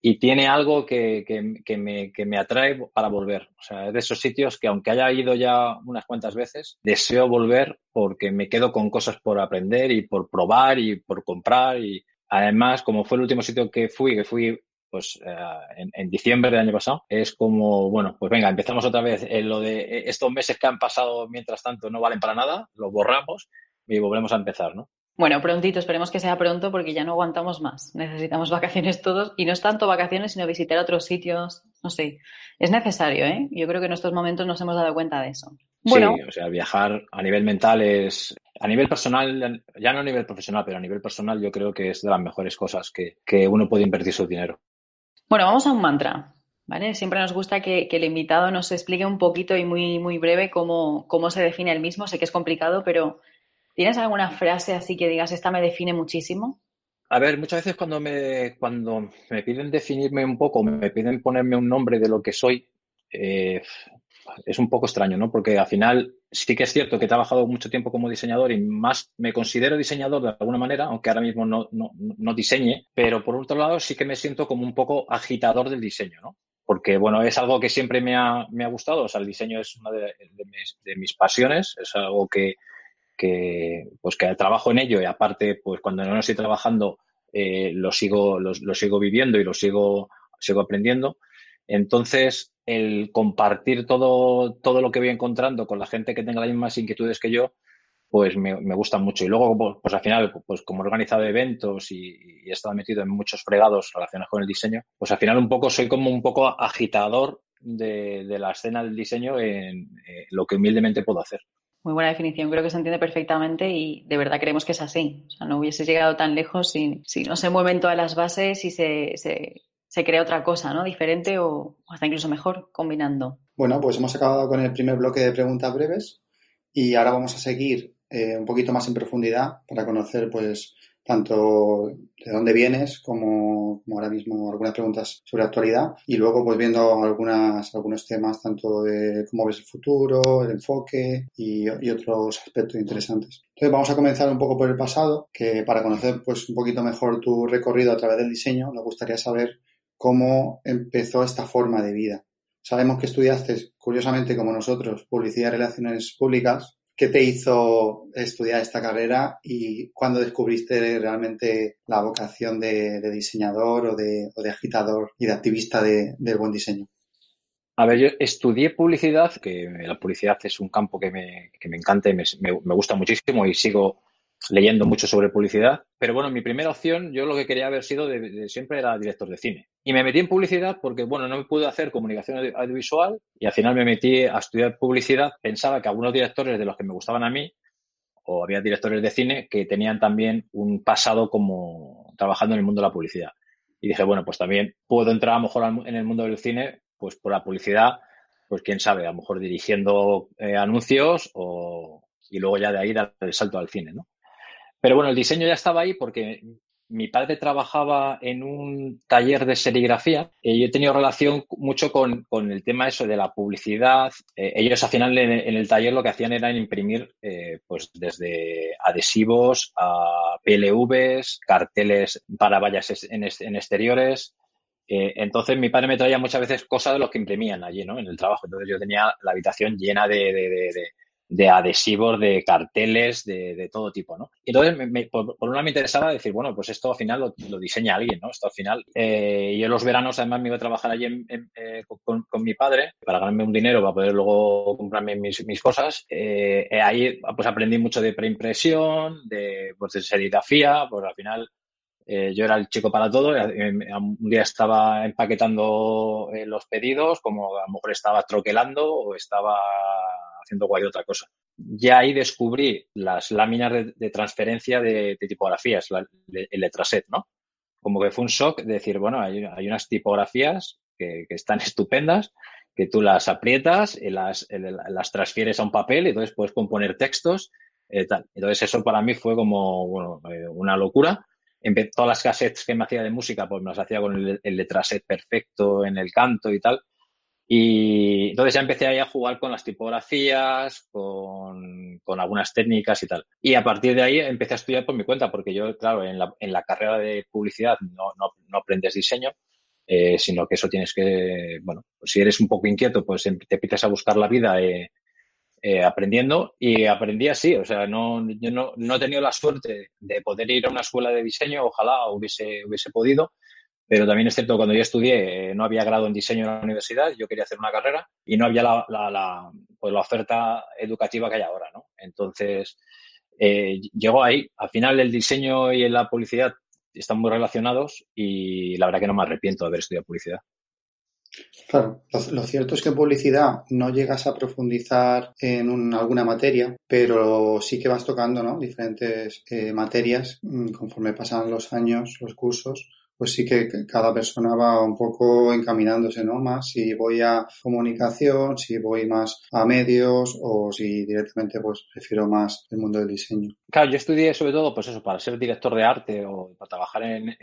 y tiene algo que, que, me, que, me, atrae para volver. O sea, es de esos sitios que aunque haya ido ya unas cuantas veces, deseo volver porque me quedo con cosas por aprender y por probar y por comprar. Y además, como fue el último sitio que fui, que fui pues eh, en, diciembre del año pasado, es como, bueno, pues venga, empezamos otra vez. En eh, lo de eh, estos meses que han pasado mientras tanto no valen para nada, los borramos y volvemos a empezar, ¿no? Bueno, prontito, esperemos que sea pronto porque ya no aguantamos más. Necesitamos vacaciones todos y no es tanto vacaciones, sino visitar otros sitios. No sé, es necesario, ¿eh? Yo creo que en estos momentos nos hemos dado cuenta de eso. Bueno, sí, o sea, viajar a nivel mental es, a nivel personal, ya no a nivel profesional, pero a nivel personal yo creo que es de las mejores cosas que, que uno puede invertir su dinero. Bueno, vamos a un mantra. ¿Vale? Siempre nos gusta que, el invitado nos explique un poquito y muy, muy breve cómo, cómo se define el mismo. Sé que es complicado, pero ¿tienes alguna frase así que digas, esta me define muchísimo? A ver, muchas veces cuando me, cuando me piden definirme un poco, me piden ponerme un nombre de lo que soy, eh, es un poco extraño, ¿no? Porque al final sí que es cierto que he trabajado mucho tiempo como diseñador y más me considero diseñador de alguna manera, aunque ahora mismo no, no, no diseñe, pero por otro lado sí que me siento como un poco agitador del diseño, ¿no? Porque, bueno, es algo que siempre me ha, me ha gustado, o sea, el diseño es una de, mis, de mis, pasiones, es algo que, que, pues que trabajo en ello y aparte, pues cuando no estoy trabajando, eh, lo, sigo, lo, sigo viviendo y lo sigo, sigo aprendiendo. Entonces, el compartir todo, todo lo que voy encontrando con la gente que tenga las mismas inquietudes que yo, pues me, gusta mucho. Y luego, pues, pues al final, pues como he organizado eventos y, he estado metido en muchos fregados relacionados con el diseño, pues al final un poco soy como un poco agitador de, la escena del diseño en eh, lo que humildemente puedo hacer. Muy buena definición, creo que se entiende perfectamente y de verdad creemos que es así. O sea, no hubiese llegado tan lejos si, si no se mueven todas las bases y se se crea otra cosa, ¿no? Diferente o hasta incluso mejor combinando. Bueno, pues hemos acabado con el primer bloque de preguntas breves y ahora vamos a seguir eh, un poquito más en profundidad para conocer, pues, tanto de dónde vienes como, ahora mismo algunas preguntas sobre actualidad y luego pues viendo algunas, algunos temas tanto de cómo ves el futuro, el enfoque y, y, otros aspectos interesantes. Entonces vamos a comenzar un poco por el pasado, que para conocer pues un poquito mejor tu recorrido a través del diseño, nos gustaría saber cómo empezó esta forma de vida. Sabemos que estudiaste, curiosamente como nosotros, publicidad y relaciones públicas. ¿Qué te hizo estudiar esta carrera y cuándo descubriste realmente la vocación de, diseñador o de, agitador y de activista del buen diseño? A ver, yo estudié publicidad, que la publicidad es un campo que me, encanta y me gusta muchísimo y sigo leyendo mucho sobre publicidad. Pero bueno, mi primera opción, yo lo que quería haber sido de, siempre era director de cine. Y me metí en publicidad porque, bueno, no me pude hacer comunicación audiovisual y al final me metí a estudiar publicidad. Pensaba que algunos directores de los que me gustaban a mí, o había directores de cine que tenían también un pasado como trabajando en el mundo de la publicidad. Y dije, bueno, pues también puedo entrar a lo mejor en el mundo del cine, pues por la publicidad, pues quién sabe, a lo mejor dirigiendo eh, anuncios o, y luego ya de ahí dar el salto al cine, ¿no? Pero bueno, el diseño ya estaba ahí porque mi padre trabajaba en un taller de serigrafía y yo he tenido relación mucho con, el tema eso de la publicidad. Eh, ellos al final en, el taller lo que hacían era imprimir eh, pues desde adhesivos a PLVs, carteles para vallas en, exteriores. Eh, entonces mi padre me traía muchas veces cosas de los que imprimían allí, ¿no? En el trabajo. Entonces yo tenía la habitación llena de adhesivos, de carteles, de, todo tipo, ¿no? Y entonces, por, una me interesaba decir, bueno, pues esto al final lo, diseña alguien, ¿no? Esto al final, eh, yo los veranos además me iba a trabajar allí eh, con, mi padre para ganarme un dinero para poder luego comprarme mis, cosas. Eh, ahí pues aprendí mucho de preimpresión, de, pues, de serigrafía, pues al final yo era el chico para todo. Un día estaba empaquetando los pedidos, como a lo mejor estaba troquelando o estaba haciendo cualquier otra cosa. Ya ahí descubrí las láminas de, transferencia de, tipografías, el letraset, ¿no? Como que fue un shock de decir, bueno, hay, unas tipografías que, están estupendas, que tú las aprietas, y las, las transfieres a un papel y entonces puedes componer textos. Eh, tal. Entonces eso para mí fue como bueno, eh, una locura. En todas las cassettes que me hacía de música, pues me las hacía con el, el letraset perfecto en el canto y tal. Y entonces ya empecé ahí a jugar con las tipografías, con, con, algunas técnicas y tal. Y a partir de ahí empecé a estudiar por mi cuenta, porque yo, claro, en la, en la carrera de publicidad no, no, no aprendes diseño, eh, sino que eso tienes que, bueno, pues si eres un poco inquieto, pues em, te empiezas a buscar la vida eh, eh, aprendiendo y aprendí así, o sea, no, yo no, no he tenido la suerte de poder ir a una escuela de diseño, ojalá hubiese, hubiese podido, pero también es cierto, cuando yo estudié, eh, no había grado en diseño en la universidad, yo quería hacer una carrera y no había la, la, pues la oferta educativa que hay ahora, ¿no? Entonces, eh, llegó ahí. Al final, el diseño y la publicidad están muy relacionados y la verdad que no me arrepiento de haber estudiado publicidad. Claro, lo, cierto es que en publicidad no llegas a profundizar en alguna materia, pero sí que vas tocando ¿no? diferentes eh, materias mm, conforme pasan los años, los cursos pues sí que cada persona va un poco encaminándose, ¿no? Más si voy a comunicación, si voy más a medios o si directamente pues prefiero más el mundo del diseño. Claro, yo estudié sobre todo pues eso, para ser director de arte o para trabajar en,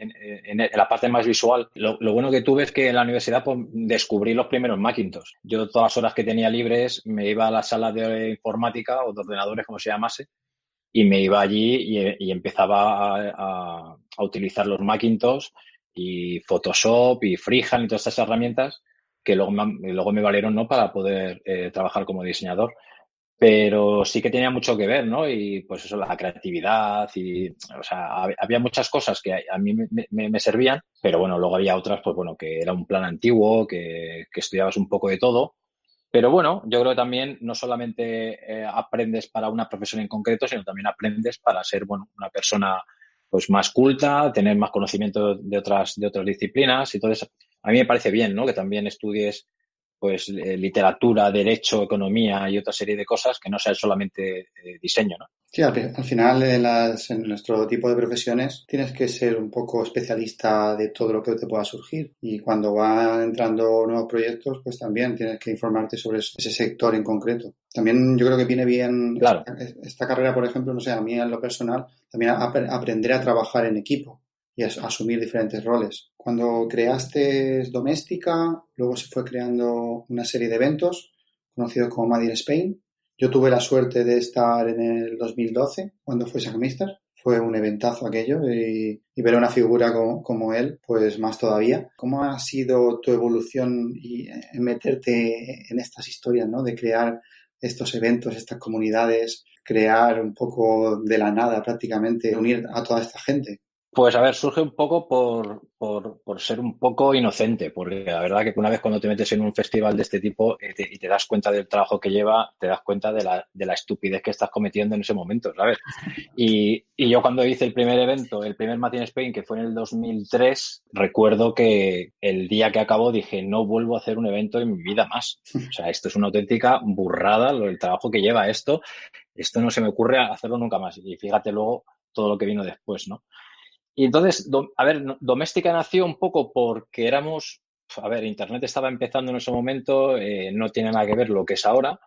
la parte más visual. Lo, bueno que tuve es que en la universidad pues, descubrí los primeros Macintosh. Yo todas las horas que tenía libres me iba a la sala de informática o de ordenadores, como se llamase, y me iba allí y, empezaba a, utilizar los Macintosh y Photoshop y Freehand y todas estas herramientas que luego me, luego me valieron ¿no? para poder eh, trabajar como diseñador. Pero sí que tenía mucho que ver, ¿no? Y pues eso, la creatividad y, o sea, había muchas cosas que a mí me, servían, pero bueno, luego había otras, pues bueno, que era un plan antiguo, que, que estudiabas un poco de todo pero bueno, yo creo que también no solamente eh, aprendes para una profesión en concreto, sino también aprendes para ser bueno, una persona pues más culta, tener más conocimiento de otras, de otras disciplinas. Entonces, a mí me parece bien, ¿no? Que también estudies pues eh, literatura, derecho, economía y otra serie de cosas que no sea solamente eh, diseño, ¿no? Sí, al, final en, en, nuestro tipo de profesiones tienes que ser un poco especialista de todo lo que te pueda surgir y cuando van entrando nuevos proyectos pues también tienes que informarte sobre ese sector en concreto. También yo creo que viene bien esta, carrera, por ejemplo, no sé, a mí en lo personal, también aprender a trabajar en equipo y asumir diferentes roles. Cuando creaste Doméstica, luego se fue creando una serie de eventos conocidos como Made in Spain. Yo tuve la suerte de estar en el 2012 cuando fue Mister. Fue un eventazo aquello y, ver una figura como, él, pues más todavía. ¿Cómo ha sido tu evolución y en meterte en estas historias, ¿no? De crear estos eventos, estas comunidades, crear un poco de la nada prácticamente, unir a toda esta gente. Pues a ver, surge un poco por, por, por, ser un poco inocente, porque la verdad que una vez cuando te metes en un festival de este tipo eh, y te das cuenta del trabajo que lleva, te das cuenta de la, de la estupidez que estás cometiendo en ese momento, ¿sabes? Y, y, yo cuando hice el primer evento, el primer Martin Spain, que fue en el 2003, recuerdo que el día que acabó dije, no vuelvo a hacer un evento en mi vida más. O sea, esto es una auténtica burrada, el trabajo que lleva esto. Esto no se me ocurre hacerlo nunca más. Y fíjate luego todo lo que vino después, ¿no? Y entonces, a ver, Doméstica nació un poco porque éramos, a ver, Internet estaba empezando en ese momento, eh, no tiene nada que ver lo que es ahora.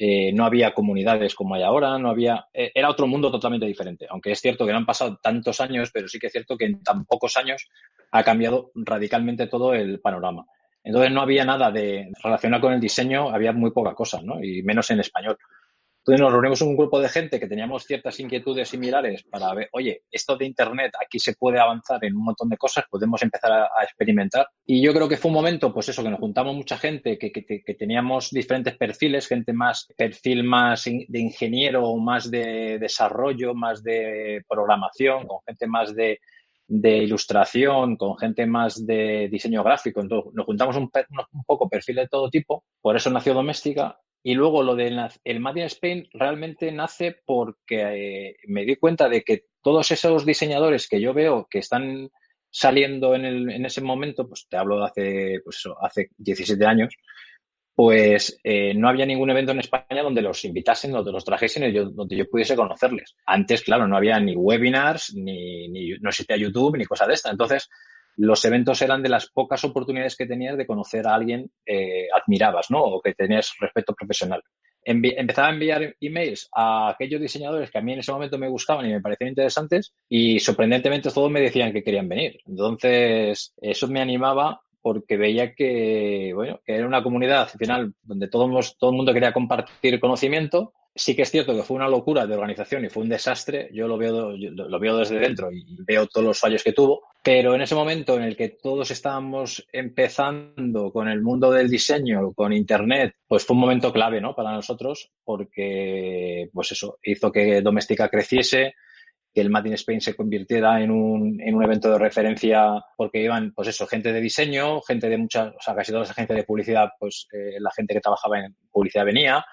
eh, no había comunidades como hay ahora, no había, eh, era otro mundo totalmente diferente. Aunque es cierto que no han pasado tantos años, pero sí que es cierto que en tan pocos años ha cambiado radicalmente todo el panorama. Entonces no había nada de relacionado con el diseño, había muy poca cosa, ¿no? Y menos en español. Entonces nos reunimos un grupo de gente que teníamos ciertas inquietudes similares para ver, oye, esto de Internet, aquí se puede avanzar en un montón de cosas, podemos empezar a, experimentar. Y yo creo que fue un momento, pues eso, que nos juntamos mucha gente, que, que, teníamos diferentes perfiles, gente más, perfil más de ingeniero, más de desarrollo, más de programación, con gente más de, de ilustración, con gente más de diseño gráfico. Entonces, nos juntamos un, un, poco perfil de todo tipo. Por eso nació Doméstica y luego lo del el Made in Spain realmente nace porque eh, me di cuenta de que todos esos diseñadores que yo veo que están saliendo en, el, en ese momento, pues te hablo de hace, pues hace 17 años, pues eh, no había ningún evento en España donde los invitasen, donde los trajesen y yo, donde yo pudiese conocerles. Antes, claro, no había ni webinars, ni, ni no existía YouTube, ni cosa de esta. Entonces, los eventos eran de las pocas oportunidades que tenías de conocer a alguien eh, admirabas, ¿no? O que tenías respeto profesional. empezaba a enviar emails a aquellos diseñadores que a mí en ese momento me gustaban y me parecían interesantes y sorprendentemente todos me decían que querían venir. Entonces, eso me animaba porque veía que, bueno, que era una comunidad al final donde todo, todo el mundo quería compartir conocimiento sí que es cierto que fue una locura de organización y fue un desastre. Yo lo veo, lo veo desde dentro y veo todos los fallos que tuvo. Pero en ese momento en el que todos estábamos empezando con el mundo del diseño, con Internet, pues fue un momento clave, ¿no? Para nosotros, porque, pues eso, hizo que Doméstica creciese, que el Made in Spain se convirtiera en un, en un evento de referencia porque iban, pues eso, gente de diseño, gente de muchas, o sea, casi toda esa gente de publicidad, pues eh, la gente que trabajaba en publicidad venía,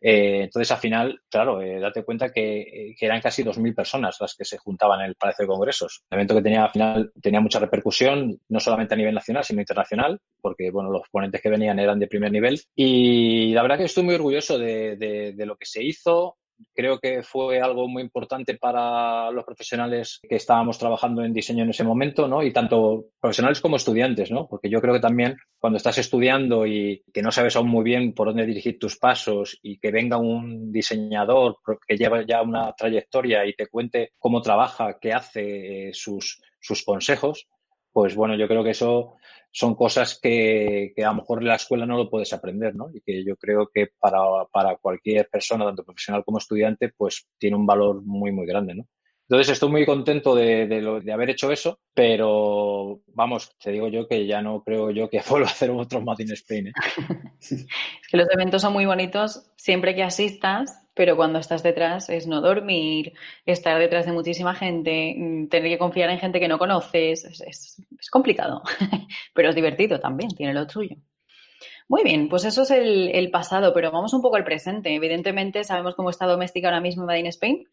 eh, entonces, al final, claro, eh, date cuenta que, eran casi 2.000 personas las que se juntaban en el Palacio de Congresos. Un evento que tenía, al final, tenía mucha repercusión, no solamente a nivel nacional, sino internacional, porque, bueno, los ponentes que venían eran de primer nivel. Y la verdad que estoy muy orgulloso de, de lo que se hizo, creo que fue algo muy importante para los profesionales que estábamos trabajando en diseño en ese momento, ¿no? Y tanto profesionales como estudiantes, ¿no? Porque yo creo que también cuando estás estudiando y que no sabes aún muy bien por dónde dirigir tus pasos y que venga un diseñador que lleva ya una trayectoria y te cuente cómo trabaja, qué hace, eh, sus, sus consejos, pues bueno, yo creo que eso son cosas que, que, a lo mejor en la escuela no lo puedes aprender, ¿no? Y que yo creo que para, para cualquier persona, tanto profesional como estudiante, pues tiene un valor muy, muy grande, ¿no? Entonces estoy muy contento de, de, de, haber hecho eso, pero vamos, te digo yo que ya no creo yo que vuelva a hacer otro Made in Spain. ¿eh? es que los eventos son muy bonitos siempre que asistas, pero cuando estás detrás es no dormir, estar detrás de muchísima gente, mm, tener que confiar en gente que no conoces, es, complicado, pero es divertido también, tiene lo suyo. Muy bien, pues eso es el, el, pasado, pero vamos un poco al presente. Evidentemente sabemos cómo está doméstica ahora mismo Made in Spain,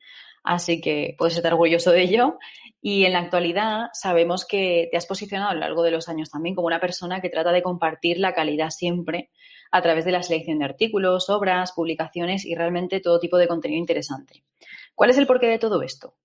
así que puedes estar orgulloso de ello. Y en la actualidad sabemos que te has posicionado a lo largo de los años también como una persona que trata de compartir la calidad siempre a través de la selección de artículos, obras, publicaciones y realmente todo tipo de contenido interesante. ¿Cuál es el porqué de todo esto?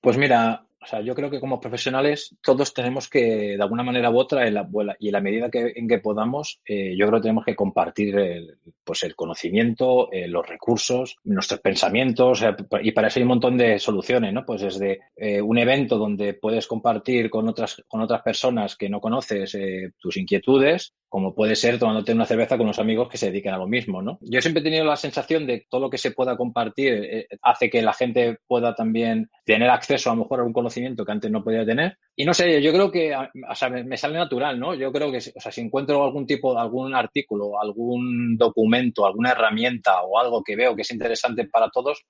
Pues mira, o sea, yo creo que como profesionales todos tenemos que, de alguna manera u otra, en la, y en la medida en que podamos, eh, yo creo que tenemos que compartir el, pues el conocimiento, eh, los recursos, nuestros pensamientos, y para eso hay un montón de soluciones, ¿no? Pues desde eh, un evento donde puedes compartir con otras, con otras personas que no conoces tus inquietudes, como puede ser tomándote una cerveza con unos amigos que se dediquen a lo mismo, ¿no? Yo siempre he tenido la sensación de que todo lo que se pueda compartir hace que la gente pueda también tener acceso a lo mejor a un conocimiento que antes no podía tener. Y no sé, yo creo que, o sea, me, sale natural, ¿no? Yo creo que, o sea, si encuentro algún tipo, algún artículo, algún documento, alguna herramienta o algo que veo que es interesante para todos,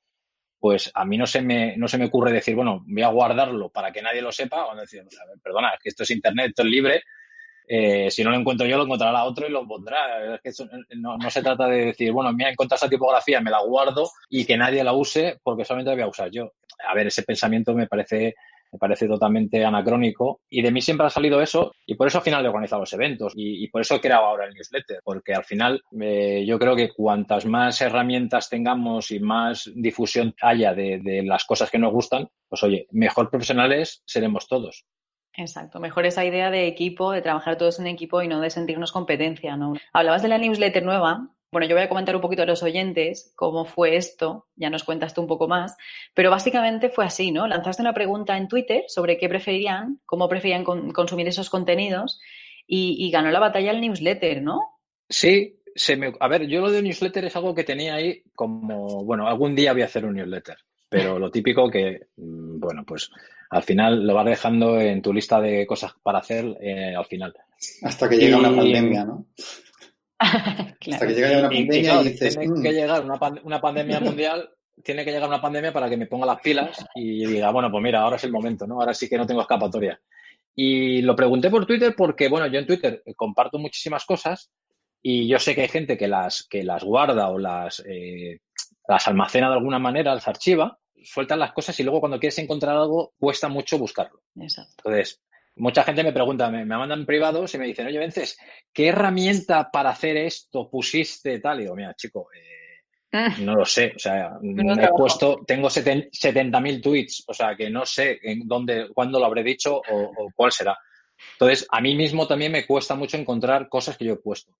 pues a mí no se me, no se me ocurre decir, bueno, voy a guardarlo para que nadie lo sepa, o decir, perdona, es que esto es internet, esto es libre, eh, si no lo encuentro yo, lo encontrará otro y lo pondrá. Es que no, no, se trata de decir, bueno, mira, encuentro esa tipografía, me la guardo y que nadie la use porque solamente la voy a usar yo. A ver, ese pensamiento me parece me parece totalmente anacrónico y de mí siempre ha salido eso y por eso al final he organizado los eventos y, por eso he creado ahora el newsletter, porque al final eh, yo creo que cuantas más herramientas tengamos y más difusión haya de las cosas que nos gustan, pues oye, mejor profesionales seremos todos. Exacto, mejor esa idea de equipo, de trabajar todos en equipo y no de sentirnos competencia, ¿no? Hablabas de la newsletter nueva. Bueno, yo voy a comentar un poquito a los oyentes cómo fue esto, ya nos cuentas tú un poco más, pero básicamente fue así, ¿no? Lanzaste una pregunta en Twitter sobre qué preferían, cómo preferían consumir esos contenidos y, ganó la batalla el newsletter, ¿no? Sí, se me, a ver, yo lo de newsletter es algo que tenía ahí como, bueno, algún día voy a hacer un newsletter, pero lo típico que, mm, bueno, pues al final lo vas dejando en tu lista de cosas para hacer eh, al final. Hasta que llega una pandemia, ¿no? Hasta que llega una pandemia y, dices... Tiene mm". que llegar una, pandemia mundial tiene que llegar una pandemia para que me ponga las pilas y diga, bueno, pues mira, ahora es el momento, ¿no? Ahora sí que no tengo escapatoria. Y lo pregunté por Twitter porque, bueno, yo en Twitter comparto muchísimas cosas y yo sé que hay gente que las, que las guarda o las, eh, las almacena de alguna manera, las archiva, sueltan las cosas y luego cuando quieres encontrar algo cuesta mucho buscarlo. Exacto. Entonces, mucha gente me pregunta, me, me mandan privados y me dicen, oye, Vences, ¿qué herramienta para hacer esto pusiste tal? Y digo, mira, chico, eh, no lo sé. O sea, me he puesto, tengo 70.000 tweets, o sea, que no sé en dónde, cuándo lo habré dicho o, cuál será. Entonces, a mí mismo también me cuesta mucho encontrar cosas que yo he puesto.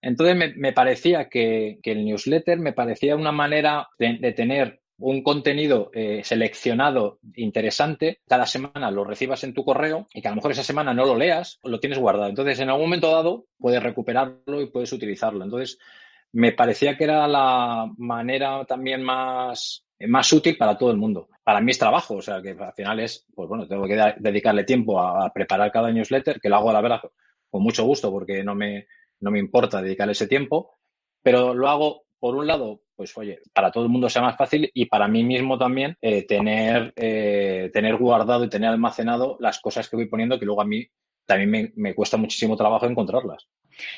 Entonces, me, parecía que, el newsletter me parecía una manera de tener un contenido eh, seleccionado interesante, cada semana lo recibas en tu correo y que a lo mejor esa semana no lo leas, lo tienes guardado. Entonces, en algún momento dado, puedes recuperarlo y puedes utilizarlo. Entonces, me parecía que era la manera también más, más útil para todo el mundo. Para mí es trabajo, o sea, que al final es, pues bueno, tengo que dedicarle tiempo a, preparar cada newsletter, que lo hago a la verdad con mucho gusto porque no me, no me importa dedicarle ese tiempo, pero lo hago, por un lado, pues oye, para todo el mundo sea más fácil y para mí mismo también eh, tener, eh, tener guardado y tener almacenado las cosas que voy poniendo que luego a mí también me, cuesta muchísimo trabajo encontrarlas.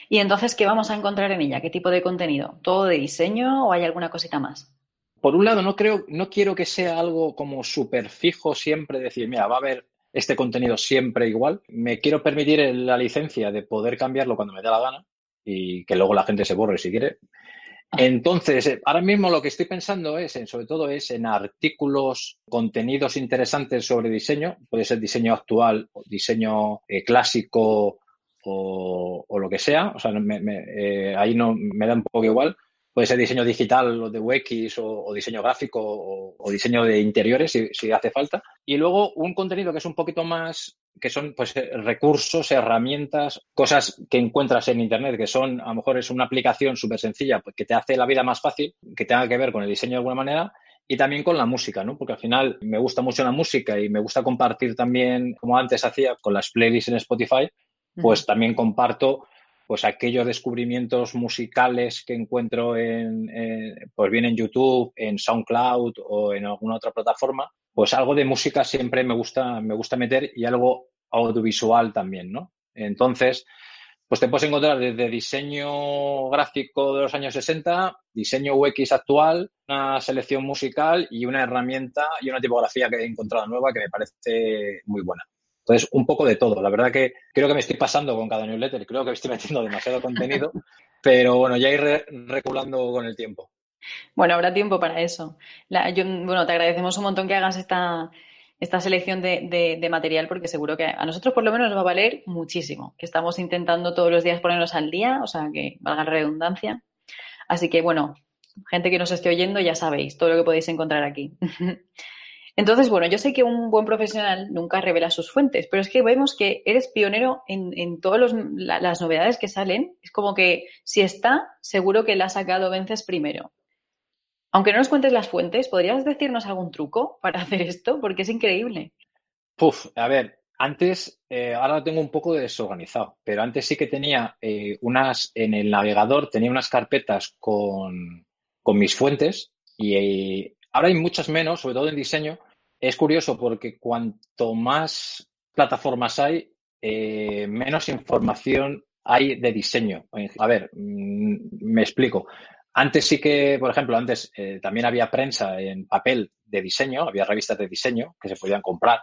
Y entonces, ¿qué vamos a encontrar en ella? ¿Qué tipo de contenido? ¿Todo de diseño o hay alguna cosita más? Por un lado, no creo, no quiero que sea algo como súper fijo siempre, decir, mira, va a haber este contenido siempre igual. Me quiero permitir la licencia de poder cambiarlo cuando me dé la gana y que luego la gente se borre si quiere. Entonces, eh, ahora mismo lo que estoy pensando es, en, sobre todo, es en artículos, contenidos interesantes sobre diseño, puede ser diseño actual, diseño eh, clásico o, lo que sea, o sea, eh, ahí no me da un poco igual, puede ser diseño digital o de UX o, diseño gráfico o, diseño de interiores si, hace falta. Y luego un contenido que es un poquito más, que son pues eh, recursos, herramientas, cosas que encuentras en Internet, que son, a lo mejor es una aplicación súper sencilla pues, que te hace la vida más fácil, que tenga que ver con el diseño de alguna manera. Y también con la música, ¿no? Porque al final me gusta mucho la música y me gusta compartir también, como antes hacía con las playlists en Spotify, pues también comparto pues aquellos descubrimientos musicales que encuentro en, pues bien en YouTube, en SoundCloud o en alguna otra plataforma, pues algo de música siempre me gusta, me gusta meter y algo audiovisual también, ¿no? Entonces, pues te puedes encontrar desde diseño gráfico de los años 60, diseño UX actual, una selección musical y una herramienta y una tipografía que he encontrado nueva que me parece muy buena. Entonces, un poco de todo. La verdad que creo que me estoy pasando con cada newsletter, creo que estoy metiendo demasiado contenido, pero bueno, ya ir reculando con el tiempo. Bueno, habrá tiempo para eso. bueno, te agradecemos un montón que hagas esta, esta selección de, de, material porque seguro que a nosotros por lo menos nos va a valer muchísimo, que estamos intentando todos los días ponernos al día, o sea, que valga la redundancia. Así que, bueno, gente que nos esté oyendo, ya sabéis todo lo que podéis encontrar aquí. Entonces, bueno, yo sé que un buen profesional nunca revela sus fuentes, pero es que vemos que eres pionero en, todas las novedades que salen. Es como que si está, seguro que la ha sacado Vences primero. Aunque no nos cuentes las fuentes, ¿podrías decirnos algún truco para hacer esto? Porque es increíble. Puf, a ver, antes, eh, ahora lo tengo un poco desorganizado, pero antes sí que tenía eh, unas, en el navegador tenía unas carpetas con, mis fuentes y eh, ahora hay muchas menos, sobre todo en diseño, es curioso porque cuanto más plataformas hay, eh, menos información hay de diseño. A ver, mm, me explico. Antes sí que, por ejemplo, antes eh, también había prensa en papel de diseño, había revistas de diseño que se podían comprar.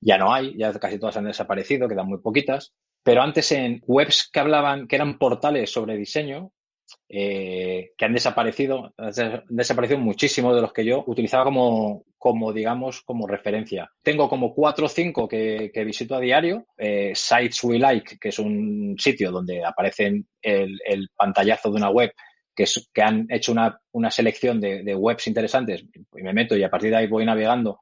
Ya no hay, ya casi todas han desaparecido, quedan muy poquitas. Pero antes en webs que hablaban, que eran portales sobre diseño, eh, que han desaparecido, han desaparecido muchísimo de los que yo utilizaba como, como digamos, como referencia. Tengo como cuatro o cinco que, visito a diario. Eh, Sites We Like, que es un sitio donde aparece el, pantallazo de una web que, han hecho una, una selección de, de, webs interesantes y me meto y a partir de ahí voy navegando.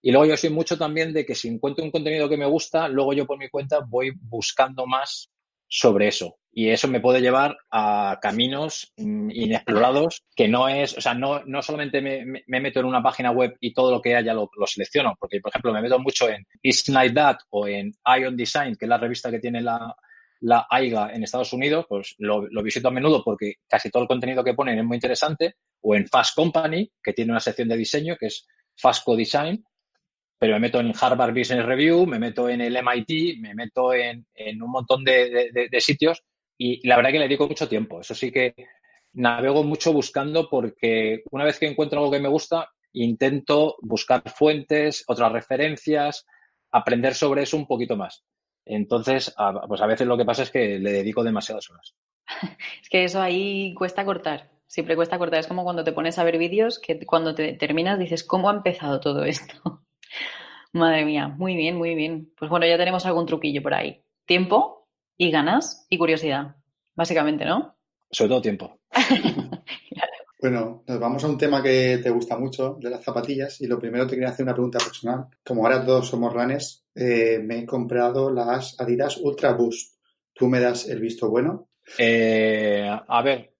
Y luego yo soy mucho también de que si encuentro un contenido que me gusta, luego yo por mi cuenta voy buscando más sobre eso. Y eso me puede llevar a caminos mm, inexplorados que no es, o sea, no, no solamente me, me, meto en una página web y todo lo que haya lo, lo, selecciono, porque, por ejemplo, me meto mucho en It's Like That o en Ion Design, que es la revista que tiene la, la AIGA en Estados Unidos, pues lo, lo, visito a menudo porque casi todo el contenido que ponen es muy interesante, o en Fast Company, que tiene una sección de diseño que es Fastco Design, pero me meto en Harvard Business Review, me meto en el MIT, me meto en, en un montón de, de, sitios y la verdad que le dedico mucho tiempo. Eso sí que navego mucho buscando porque una vez que encuentro algo que me gusta, intento buscar fuentes, otras referencias, aprender sobre eso un poquito más. Entonces, a, pues a veces lo que pasa es que le dedico demasiadas horas. Es que eso ahí cuesta cortar. Siempre cuesta cortar. Es como cuando te pones a ver vídeos que cuando te terminas dices, ¿cómo ha empezado todo esto? Madre mía, muy bien, muy bien. Pues bueno, ya tenemos algún truquillo por ahí. Tiempo y ganas y curiosidad, básicamente, ¿no? Sobre todo tiempo. Bueno, nos vamos a un tema que te gusta mucho, de las zapatillas, y lo primero te quería hacer una pregunta personal. Como ahora todos somos runners, eh, me he comprado las Adidas Ultra Boost. ¿Tú me das el visto bueno? Eh, a ver,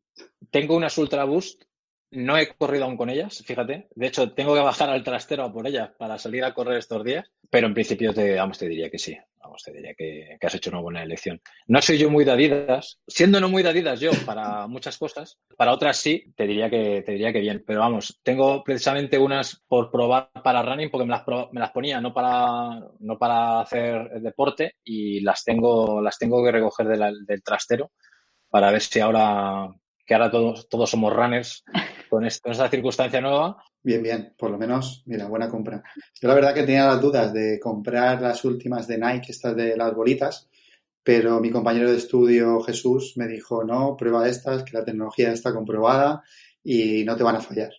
tengo unas Ultra Boost no he corrido aún con ellas, fíjate. De hecho, tengo que bajar al trastero por ellas para salir a correr estos días. Pero en principio te, vamos, te diría que sí. Vamos, te diría que, has hecho una buena elección. No soy yo muy de. Siendo no muy de yo para muchas cosas, para otras sí, te diría que, te diría que bien. Pero vamos, tengo precisamente unas por probar para running porque me las, me las ponía no para, no para hacer deporte y las tengo, las tengo que recoger de del trastero para ver si ahora que ahora todos, todos somos runners con, esta, circunstancia nueva. Bien, bien, por lo menos, mira, buena compra. Yo la verdad que tenía las dudas de comprar las últimas de Nike, estas de las bolitas, pero mi compañero de estudio Jesús me dijo, no, prueba estas, que la tecnología está comprobada y no te van a fallar.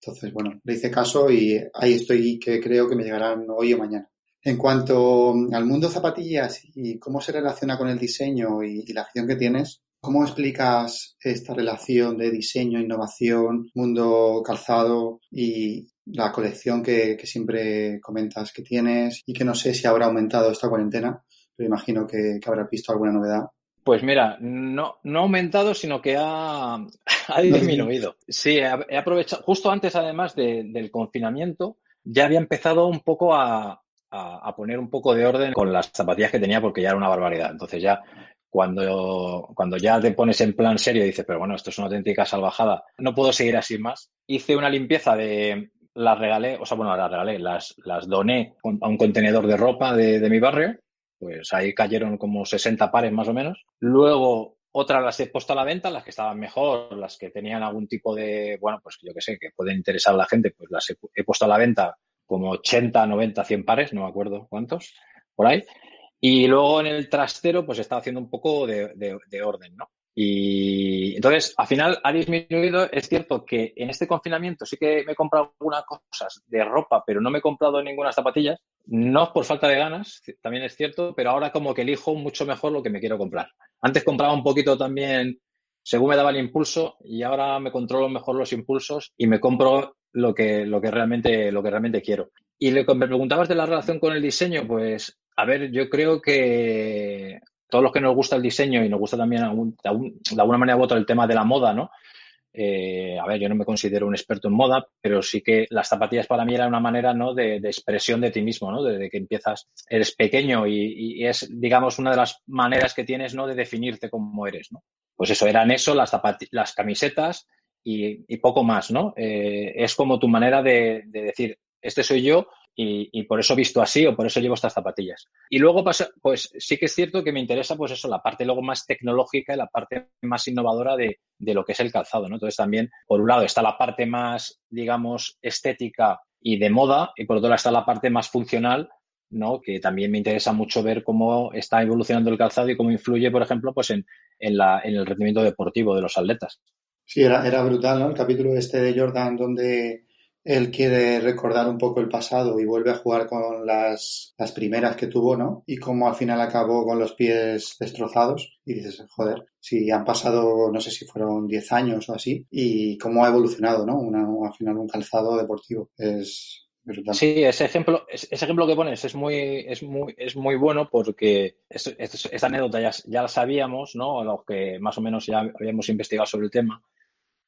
Entonces, bueno, le hice caso y ahí estoy que creo que me llegarán hoy o mañana. En cuanto al mundo zapatillas y cómo se relaciona con el diseño y, y la acción que tienes, ¿Cómo explicas esta relación de diseño, innovación, mundo calzado y la colección que, que, siempre comentas que tienes y que no sé si habrá aumentado esta cuarentena, pero imagino que, que habrás visto alguna novedad? Pues mira, no, no ha aumentado, sino que ha, ha disminuido. Sí, he, aprovechado, justo antes además de, del confinamiento, ya había empezado un poco a, a, a, poner un poco de orden con las zapatillas que tenía porque ya era una barbaridad. Entonces ya cuando, cuando ya te pones en plan serio y dices, pero bueno, esto es una auténtica salvajada, no puedo seguir así más. Hice una limpieza de, las regalé, o sea, bueno, las regalé, las, las doné a un contenedor de ropa de, de mi barrio, pues ahí cayeron como 60 pares más o menos. Luego otras las he puesto a la venta, las que estaban mejor, las que tenían algún tipo de, bueno, pues yo que sé, que pueden interesar a la gente, pues las he, he puesto a la venta como 80, 90, 100 pares, no me acuerdo cuántos, por ahí. Y luego en el trastero, pues está haciendo un poco de, de, de, orden, ¿no? Y entonces, al final ha disminuido. Es cierto que en este confinamiento sí que me he comprado algunas cosas de ropa, pero no me he comprado ninguna zapatillas. No por falta de ganas, también es cierto, pero ahora como que elijo mucho mejor lo que me quiero comprar. Antes compraba un poquito también según me daba el impulso y ahora me controlo mejor los impulsos y me compro lo que, lo que realmente, lo que realmente quiero. Y lo que me preguntabas de la relación con el diseño, pues a ver, yo creo que todos los que nos gusta el diseño y nos gusta también algún, de, alguna manera u otra el tema de la moda, ¿no? Eh, a ver, yo no me considero un experto en moda, pero sí que las zapatillas para mí eran una manera, ¿no? De, expresión de ti mismo, ¿no? Desde que empiezas, eres pequeño y, es, digamos, una de las maneras que tienes, ¿no? De definirte como eres, ¿no? Pues eso, eran eso, las, las camisetas y, poco más, ¿no? Eh, es como tu manera de decir, este soy yo y, y, por eso visto así o por eso llevo estas zapatillas. Y luego pasa, pues sí que es cierto que me interesa pues eso, la parte luego más tecnológica y la parte más innovadora de, de lo que es el calzado, ¿no? Entonces también, por un lado, está la parte más, digamos, estética y de moda y por otro lado está la parte más funcional ¿no? que también me interesa mucho ver cómo está evolucionando el calzado y cómo influye, por ejemplo, pues en, en, la, en el rendimiento deportivo de los atletas. Sí, era, era brutal, ¿no? El capítulo este de Jordan donde él quiere recordar un poco el pasado y vuelve a jugar con las, las primeras que tuvo, ¿no? Y cómo al final acabó con los pies destrozados y dices, joder, si han pasado, no sé si fueron 10 años o así, y cómo ha evolucionado, ¿no? Una, al final un calzado deportivo. Es, Sí, ese ejemplo, ese ejemplo que pones es muy, es muy, es muy bueno porque esta anécdota ya, ya la sabíamos, ¿no? Los que más o menos ya habíamos investigado sobre el tema.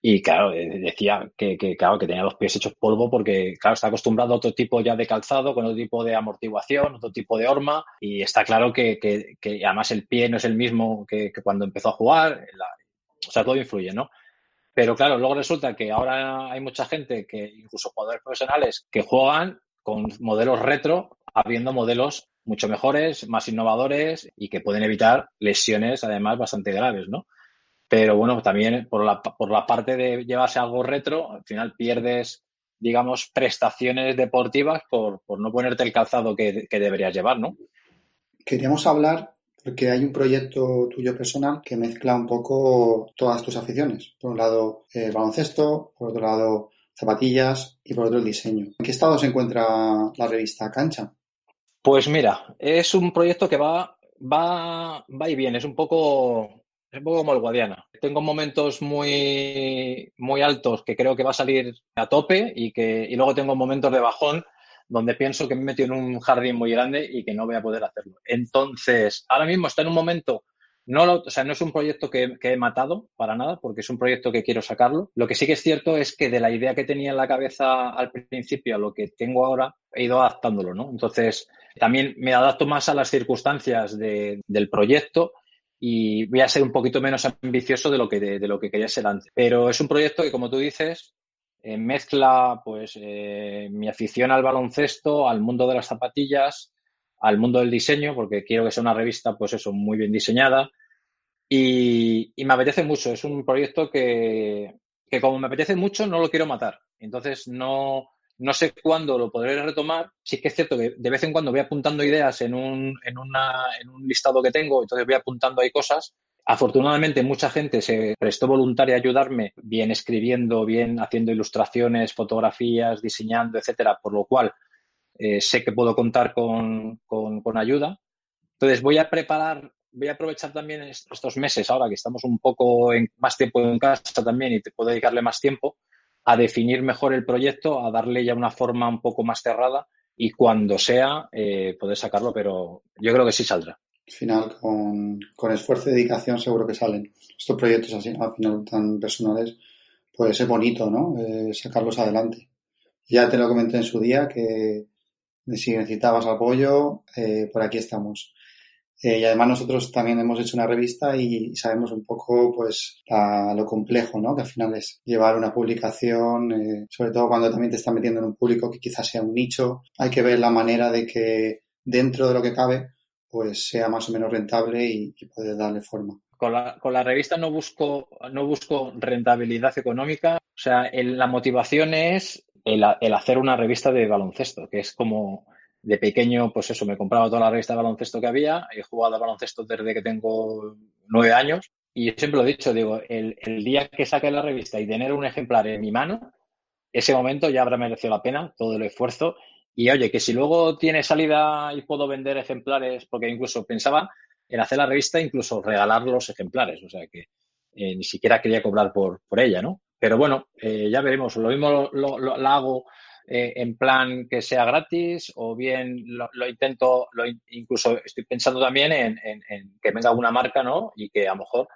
Y claro, decía que, que, claro, que tenía los pies hechos polvo porque, claro, está acostumbrado a otro tipo ya de calzado, con otro tipo de amortiguación, otro tipo de horma. Y está claro que, que además el pie no es el mismo que, cuando empezó a jugar. o sea, todo influye, ¿no? Pero claro, luego resulta que ahora hay mucha gente que, incluso jugadores profesionales, que juegan con modelos retro, habiendo modelos mucho mejores, más innovadores y que pueden evitar lesiones además bastante graves, ¿no? Pero bueno, también por la, por la parte de llevarse algo retro, al final pierdes, digamos, prestaciones deportivas por, por no ponerte el calzado que, que deberías llevar, ¿no? Queríamos hablar porque hay un proyecto tuyo personal que mezcla un poco todas tus aficiones. Por un lado, el eh, baloncesto, por otro lado, zapatillas y por otro el diseño. ¿En qué estado se encuentra la revista Cancha? Pues mira, es un proyecto que va, va, va y viene, es un poco, es un poco como el Guadiana. Tengo momentos muy, muy altos que creo que va a salir a tope y que, y luego tengo momentos de bajón donde pienso que me he metido en un jardín muy grande y que no voy a poder hacerlo. Entonces, ahora mismo está en un momento, no lo, o sea, no es un proyecto que, he matado para nada, porque es un proyecto que quiero sacarlo. Lo que sí que es cierto es que de la idea que tenía en la cabeza al principio a lo que tengo ahora, he ido adaptándolo, ¿no? Entonces, también me adapto más a las circunstancias del proyecto y voy a ser un poquito menos ambicioso de lo que, de lo que quería ser antes. Pero es un proyecto que, como tú dices, eh, mezcla pues eh, mi afición al baloncesto, al mundo de las zapatillas, al mundo del diseño, porque quiero que sea una revista, pues eso, muy bien diseñada. Y, me apetece mucho. Es un proyecto que, que, como me apetece mucho, no lo quiero matar. Entonces, no, no sé cuándo lo podré retomar. Sí que es cierto que de vez en cuando voy apuntando ideas en un, en, una, en un listado que tengo, entonces voy apuntando ahí cosas Afortunadamente, mucha gente se prestó voluntaria a ayudarme, bien escribiendo, bien haciendo ilustraciones, fotografías, diseñando, etcétera, por lo cual eh, sé que puedo contar con, ayuda. Entonces, voy a preparar, voy a aprovechar también estos meses, ahora que estamos un poco más tiempo en casa también y te puedo dedicarle más tiempo, a definir mejor el proyecto, a darle ya una forma un poco más cerrada y cuando sea, eh, poder sacarlo, pero yo creo que sí saldrá al final con, con, esfuerzo y dedicación seguro que salen. Estos proyectos así, al final tan personales, pues es bonito, ¿no? Eh, sacarlos adelante. Ya te lo comenté en su día que si necesitabas apoyo, eh, por aquí estamos. Eh, y además nosotros también hemos hecho una revista y sabemos un poco pues lo complejo, ¿no? Que al final es llevar una publicación, eh, sobre todo cuando también te estás metiendo en un público que quizás sea un nicho. Hay que ver la manera de que dentro de lo que cabe pues sea más o menos rentable y, y poder darle forma. Con la, con la, revista no busco, no busco rentabilidad económica, o sea, la motivación es el, el, hacer una revista de baloncesto, que es como de pequeño, pues eso, me compraba toda la revista de baloncesto que había, he jugado a baloncesto desde que tengo nueve años y siempre lo he dicho, digo, el, el día que saque la revista y tener un ejemplar en mi mano, ese momento ya habrá merecido la pena todo el esfuerzo y oye, que si luego tiene salida y puedo vender ejemplares, porque incluso pensaba en hacer la revista, incluso regalar los ejemplares, o sea que eh, ni siquiera quería cobrar por, por ella, ¿no? Pero bueno, eh, ya veremos, lo mismo lo, lo, hago eh, en plan que sea gratis o bien lo, intento, lo, incluso estoy pensando también en, en, que venga alguna marca, ¿no? Y que a lo mejor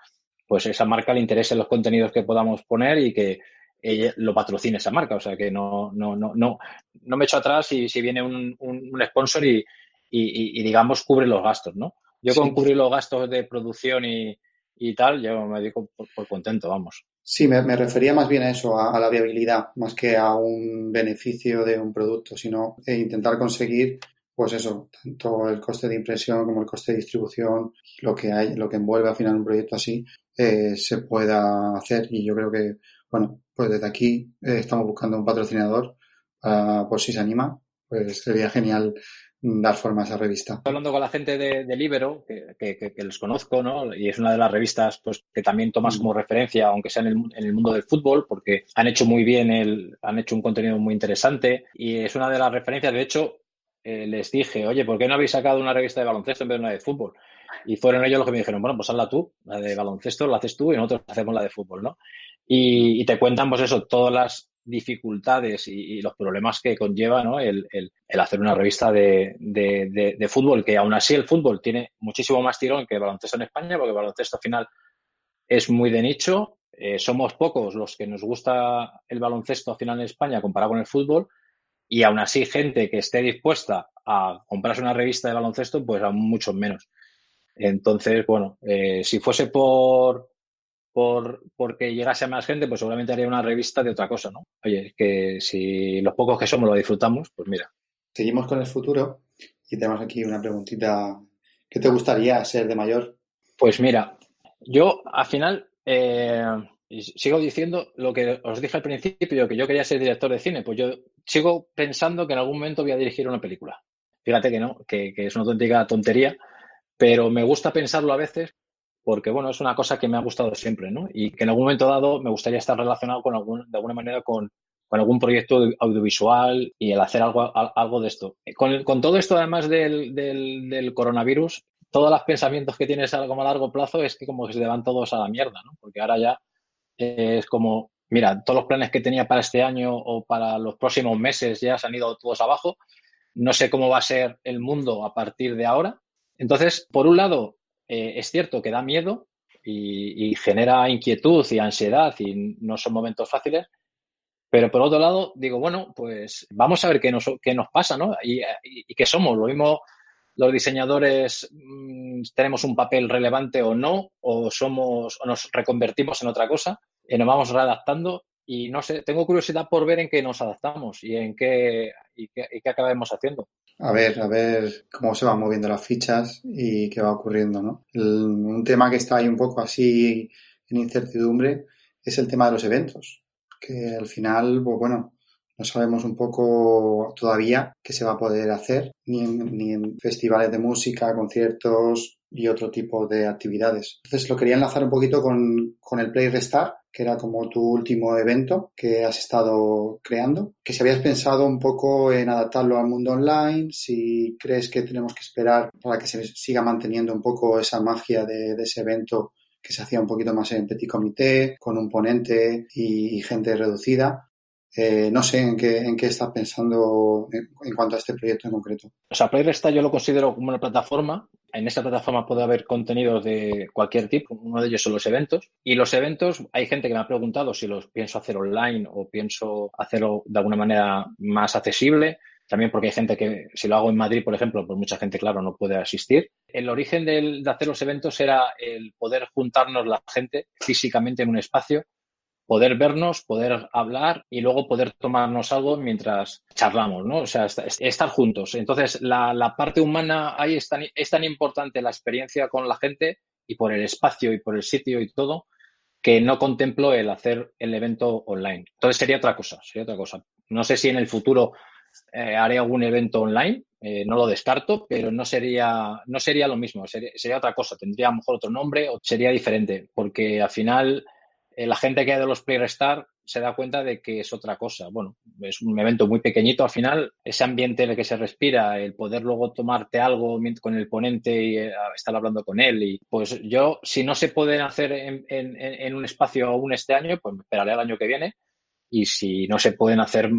pues esa marca le interese los contenidos que podamos poner y que ella lo patrocine esa marca. O sea que no, no, no, no, no me echo atrás si, si viene un, un, sponsor y, y, digamos, cubre los gastos, ¿no? Yo con cubrir los gastos de producción y, y tal, yo me digo por, contento, vamos. Sí, me, refería más bien a eso, a, la viabilidad, más que a un beneficio de un producto, sino intentar conseguir, pues eso, tanto el coste de impresión como el coste de distribución, lo que hay, lo que envuelve al final un proyecto así, eh, se pueda hacer. Y yo creo que bueno, pues desde aquí eh, estamos buscando un patrocinador por si se anima, pues sería genial dar forma a esa revista. Estoy hablando con la gente de, Libero, que, que, les conozco, ¿no? Y es una de las revistas pues, que también tomas mm. como referencia, aunque sea en el, en el, mundo del fútbol, porque han hecho muy bien, el, han hecho un contenido muy interesante y es una de las referencias. De hecho, eh, les dije, oye, ¿por qué no habéis sacado una revista de baloncesto en vez de una de fútbol? Y fueron ellos los que me dijeron, bueno, pues hazla tú, la de baloncesto la haces tú y nosotros hacemos la de fútbol, ¿no? Y, y te cuentan, pues eso, todas las dificultades y, los problemas que conlleva ¿no? el, hacer una revista de, de, fútbol, que aún así el fútbol tiene muchísimo más tirón que el baloncesto en España, porque el baloncesto al final es muy de nicho. Eh, somos pocos los que nos gusta el baloncesto al final en España comparado con el fútbol, y aún así gente que esté dispuesta a comprarse una revista de baloncesto, pues aún mucho menos. Entonces, bueno, eh, si fuese por, por porque llegase a más gente, pues seguramente haría una revista de otra cosa, ¿no? Oye, que si los pocos que somos lo disfrutamos, pues mira. Seguimos con el futuro y tenemos aquí una preguntita. ¿Qué te gustaría ser de mayor? Pues mira, yo al final eh, sigo diciendo lo que os dije al principio, que yo quería ser director de cine, pues yo sigo pensando que en algún momento voy a dirigir una película. Fíjate que no, que, que es una auténtica tontería, pero me gusta pensarlo a veces porque bueno, es una cosa que me ha gustado siempre, ¿no? Y que en algún momento dado me gustaría estar relacionado con algún, de alguna manera con, con algún proyecto audiovisual y el hacer algo, algo de esto. Con, con todo esto, además del, del, coronavirus, todos los pensamientos que tienes a, como a largo plazo es que como que se te van todos a la mierda, ¿no? Porque ahora ya es como, mira, todos los planes que tenía para este año o para los próximos meses ya se han ido todos abajo. No sé cómo va a ser el mundo a partir de ahora. Entonces, por un lado, eh, es cierto que da miedo y, genera inquietud y ansiedad y no son momentos fáciles, pero por otro lado digo, bueno, pues vamos a ver qué nos, qué nos pasa, ¿no? Y, qué somos. Lo mismo los diseñadores mm, tenemos un papel relevante o no, o somos, o nos reconvertimos en otra cosa, y nos vamos readaptando y no sé, tengo curiosidad por ver en qué nos adaptamos y en qué, y qué, y qué acabemos haciendo. A ver, a ver cómo se van moviendo las fichas y qué va ocurriendo, ¿no? un tema que está ahí un poco así en incertidumbre es el tema de los eventos, que al final, pues bueno, no sabemos un poco todavía qué se va a poder hacer, ni en, ni en festivales de música, conciertos y otro tipo de actividades. Entonces lo quería enlazar un poquito con, con el Play Restart, que era como tu último evento que has estado creando, que si habías pensado un poco en adaptarlo al mundo online, si crees que tenemos que esperar para que se siga manteniendo un poco esa magia de, ese evento que se hacía un poquito más en petit comité, con un ponente y gente reducida, eh, no sé en qué, en qué estás pensando en, cuanto a este proyecto en concreto. O sea, PlayResta yo lo considero como una plataforma. En esta plataforma puede haber contenidos de cualquier tipo. Uno de ellos son los eventos. Y los eventos, hay gente que me ha preguntado si los pienso hacer online o pienso hacerlo de alguna manera más accesible. También porque hay gente que, si lo hago en Madrid, por ejemplo, pues mucha gente, claro, no puede asistir. El origen de hacer los eventos era el poder juntarnos la gente físicamente en un espacio poder vernos, poder hablar y luego poder tomarnos algo mientras charlamos, ¿no? O sea, estar juntos. Entonces, la, parte humana ahí es tan, es tan importante la experiencia con la gente y por el espacio y por el sitio y todo, que no contemplo el hacer el evento online. Entonces sería otra cosa, sería otra cosa. No sé si en el futuro eh, haré algún evento online, eh, no lo descarto, pero no sería, no sería lo mismo, sería, sería, otra cosa, tendría a lo mejor otro nombre o sería diferente, porque al final la gente que ha de los Play Restart se da cuenta de que es otra cosa. Bueno, es un evento muy pequeñito al final, ese ambiente en el que se respira, el poder luego tomarte algo con el ponente y eh, estar hablando con él. Y pues yo, si no se pueden hacer en, un espacio aún este año, pues me esperaré al año que viene. Y si no se pueden hacer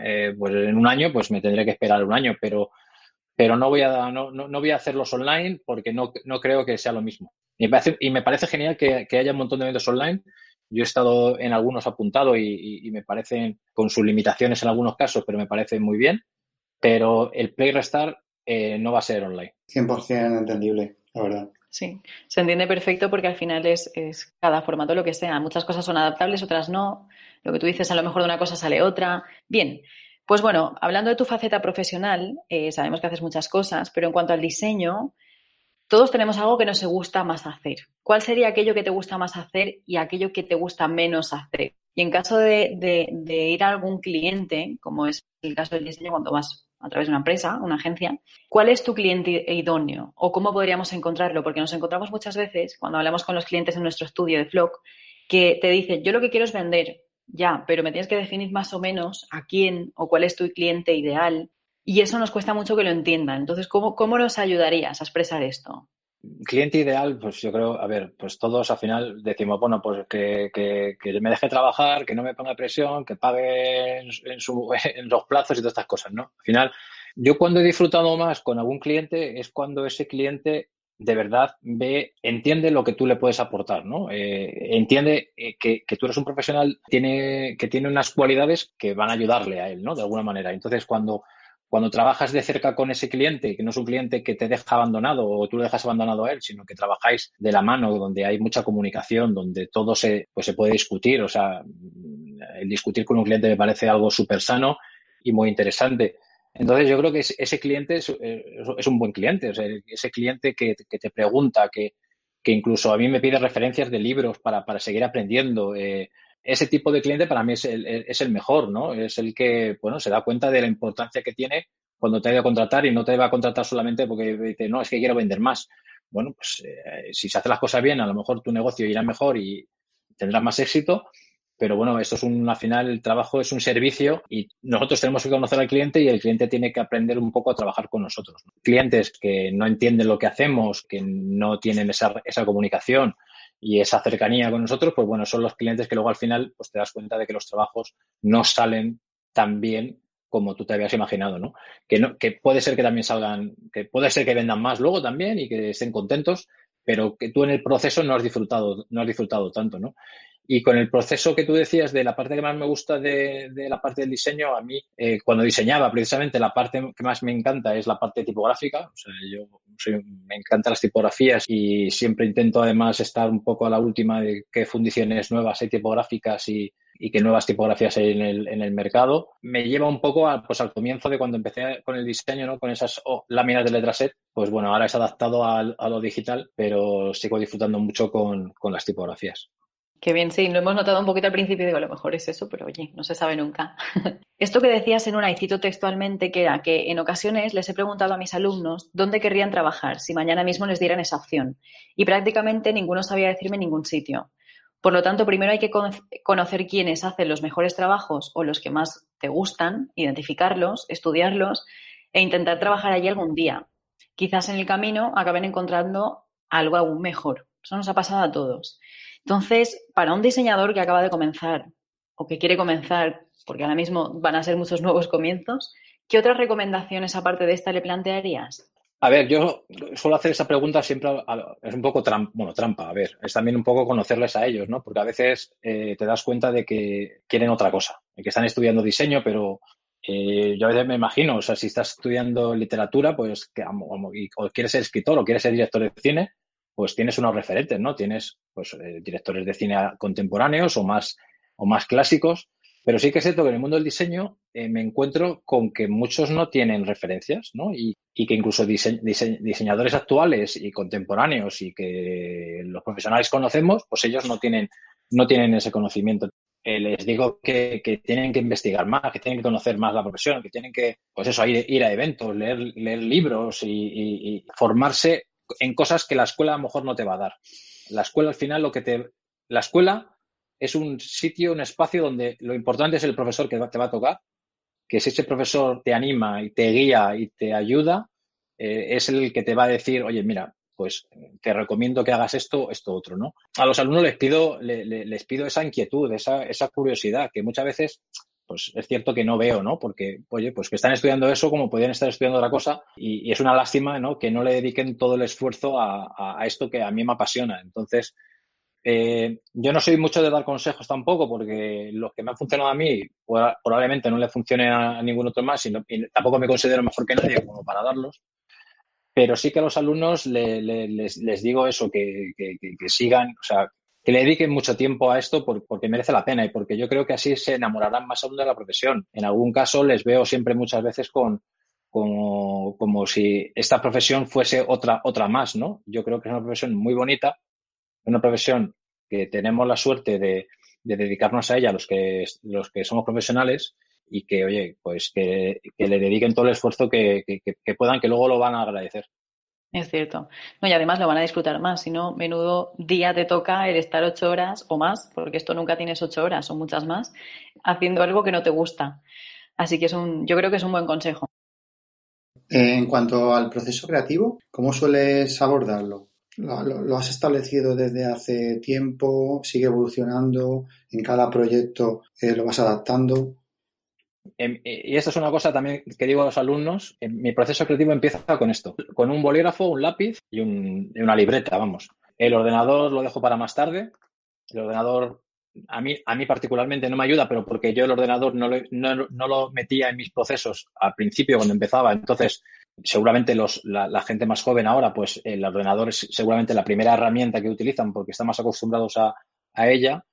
eh, pues en un año, pues me tendré que esperar un año. Pero, pero no voy a no, no, voy a hacerlos online porque no, no creo que sea lo mismo. Y me parece, y me parece genial que, que haya un montón de eventos online yo he estado en algunos apuntado y, me parecen, con sus limitaciones en algunos casos, pero me parece muy bien. Pero el Play Restart eh, no va a ser online. 100% entendible, la verdad. Sí, se entiende perfecto porque al final es, cada formato lo que sea. Muchas cosas son adaptables, otras no. Lo que tú dices, a lo mejor de una cosa sale otra. Bien, pues bueno, hablando de tu faceta profesional, eh, sabemos que haces muchas cosas, pero en cuanto al diseño, todos tenemos algo que nos gusta más hacer. ¿Cuál sería aquello que te gusta más hacer y aquello que te gusta menos hacer? Y en caso de, ir a algún cliente, como es el caso del diseño, cuando vas a través de una empresa, una agencia, ¿cuál es tu cliente idóneo o cómo podríamos encontrarlo? Porque nos encontramos muchas veces cuando hablamos con los clientes en nuestro estudio de Flock que te dicen, yo lo que quiero es vender, ya, pero me tienes que definir más o menos a quién o cuál es tu cliente ideal. Y eso nos cuesta mucho que lo entiendan. Entonces, ¿cómo, cómo nos ayudarías a expresar esto? cliente ideal, pues yo creo, a ver, pues todos al final decimos, bueno, pues que, que, me deje trabajar, que no me ponga presión, que pague en, en, los plazos y todas estas cosas, ¿no? Al final, yo cuando he disfrutado más con algún cliente es cuando ese cliente de verdad ve, entiende lo que tú le puedes aportar, ¿no? Eh, entiende eh, que, que, tú eres un profesional tiene, que tiene unas cualidades que van a ayudarle a él, ¿no? De alguna manera. Entonces, cuando cuando trabajas de cerca con ese cliente, que no es un cliente que te deja abandonado o tú lo dejas abandonado a él, sino que trabajáis de la mano, donde hay mucha comunicación, donde todo se, pues se puede discutir. O sea, el discutir con un cliente me parece algo súper sano y muy interesante. Entonces, yo creo que ese cliente es, un buen cliente. Ese cliente que, te pregunta, que, incluso a mí me pide referencias de libros para, para seguir aprendiendo. Eh, ese tipo de cliente para mí es el, es el mejor, ¿no? Es el que, bueno, se da cuenta de la importancia que tiene cuando te va a contratar y no te va a contratar solamente porque dice, no, es que quiero vender más. Bueno, pues eh, si se hacen las cosas bien, a lo mejor tu negocio irá mejor y tendrás más éxito. Pero bueno, esto es un, al final el trabajo es un servicio y nosotros tenemos que conocer al cliente y el cliente tiene que aprender un poco a trabajar con nosotros. Clientes que no entienden lo que hacemos, que no tienen esa, esa comunicación, y esa cercanía con nosotros, pues bueno, son los clientes que luego al final pues te das cuenta de que los trabajos no salen tan bien como tú te habías imaginado, ¿no? Que, no, que puede ser que también salgan, que puede ser que vendan más luego también y que estén contentos, pero que tú en el proceso no has disfrutado, no has disfrutado tanto, ¿no? Y con el proceso que tú decías de la parte que más me gusta de, la parte del diseño, a mí, eh, cuando diseñaba precisamente la parte que más me encanta es la parte tipográfica. O sea, yo me encantan las tipografías y siempre intento además estar un poco a la última de qué fundiciones nuevas hay tipográficas y, qué nuevas tipografías hay en el, mercado. Me lleva un poco a, pues, al comienzo de cuando empecé con el diseño, ¿no? con esas oh, láminas de letra set. Pues bueno, ahora es adaptado a lo digital, pero sigo disfrutando mucho con, con las tipografías. Qué bien, sí, lo hemos notado un poquito al principio, digo, a lo mejor es eso, pero oye, no se sabe nunca. Esto que decías en una, y cito textualmente, que era que en ocasiones les he preguntado a mis alumnos dónde querrían trabajar si mañana mismo les dieran esa opción. Y prácticamente ninguno sabía decirme ningún sitio. Por lo tanto, primero hay que conocer quiénes hacen los mejores trabajos o los que más te gustan, identificarlos, estudiarlos e intentar trabajar allí algún día. Quizás en el camino acaben encontrando algo aún mejor. Eso nos ha pasado a todos. Entonces, para un diseñador que acaba de comenzar o que quiere comenzar, porque ahora mismo van a ser muchos nuevos comienzos, ¿qué otras recomendaciones aparte de esta le plantearías? A ver, yo suelo hacer esa pregunta siempre, es un poco trampa, bueno, trampa, a ver, es también un poco conocerles a ellos, ¿no? Porque a veces eh, te das cuenta de que quieren otra cosa, que están estudiando diseño, pero eh, yo a veces me imagino, o sea, si estás estudiando literatura, pues, que, o quieres ser escritor o quieres ser director de cine, pues tienes unos referentes, ¿no? Tienes pues eh, directores de cine contemporáneos o más, o más clásicos, pero sí que es cierto que en el mundo del diseño eh, me encuentro con que muchos no tienen referencias, ¿no? Y, que incluso diseñadores actuales y contemporáneos y que los profesionales conocemos, pues ellos no tienen, no tienen ese conocimiento. Eh, les digo que, tienen que investigar más, que tienen que conocer más la profesión, que tienen que, pues eso, ir, a eventos, leer, leer libros y, y formarse en cosas que la escuela a lo mejor no te va a dar. La escuela al final lo que te... La escuela es un sitio, un espacio donde lo importante es el profesor que te va a tocar, que si ese profesor te anima y te guía y te ayuda, eh, es el que te va a decir, oye, mira, pues te recomiendo que hagas esto, esto otro, ¿no? A los alumnos les pido, les pido esa inquietud, esa, esa curiosidad, que muchas veces pues es cierto que no veo, ¿no? Porque, oye, pues que están estudiando eso como podrían estar estudiando otra cosa y, es una lástima, ¿no? Que no le dediquen todo el esfuerzo a, esto que a mí me apasiona. Entonces, eh, yo no soy mucho de dar consejos tampoco porque lo que me ha funcionado a mí probablemente no le funcione a, ningún otro más y, tampoco me considero mejor que nadie como para darlos. Pero sí que a los alumnos les, digo eso, que, que, que sigan, o sea, que le dediquen mucho tiempo a esto porque merece la pena y porque yo creo que así se enamorarán más aún de la profesión. En algún caso les veo siempre muchas veces con como, como si esta profesión fuese otra, otra más, ¿no? Yo creo que es una profesión muy bonita, una profesión que tenemos la suerte de, de dedicarnos a ella los que, los que somos profesionales y que, oye, pues que, le dediquen todo el esfuerzo que, puedan, que luego lo van a agradecer. Es cierto. No, y además lo van a disfrutar más, si no, menudo día te toca el estar ocho horas o más, porque esto nunca tienes ocho horas, son muchas más, haciendo algo que no te gusta. Así que es un, yo creo que es un buen consejo. En cuanto al proceso creativo, ¿cómo sueles abordarlo? ¿Lo, has establecido desde hace tiempo? ¿Sigue evolucionando? ¿En cada proyecto eh, lo vas adaptando? Em, eh, y esto es una cosa también que digo a los alumnos. mi proceso creativo empieza con esto, con un bolígrafo, un lápiz y, una libreta, vamos. El ordenador lo dejo para más tarde. El ordenador a mí, a mí particularmente no me ayuda, pero porque yo el ordenador no lo, metía en mis procesos al principio cuando empezaba. Entonces, seguramente los, la, gente más joven ahora, pues el ordenador es seguramente la primera herramienta que utilizan porque están más acostumbrados a, a ella.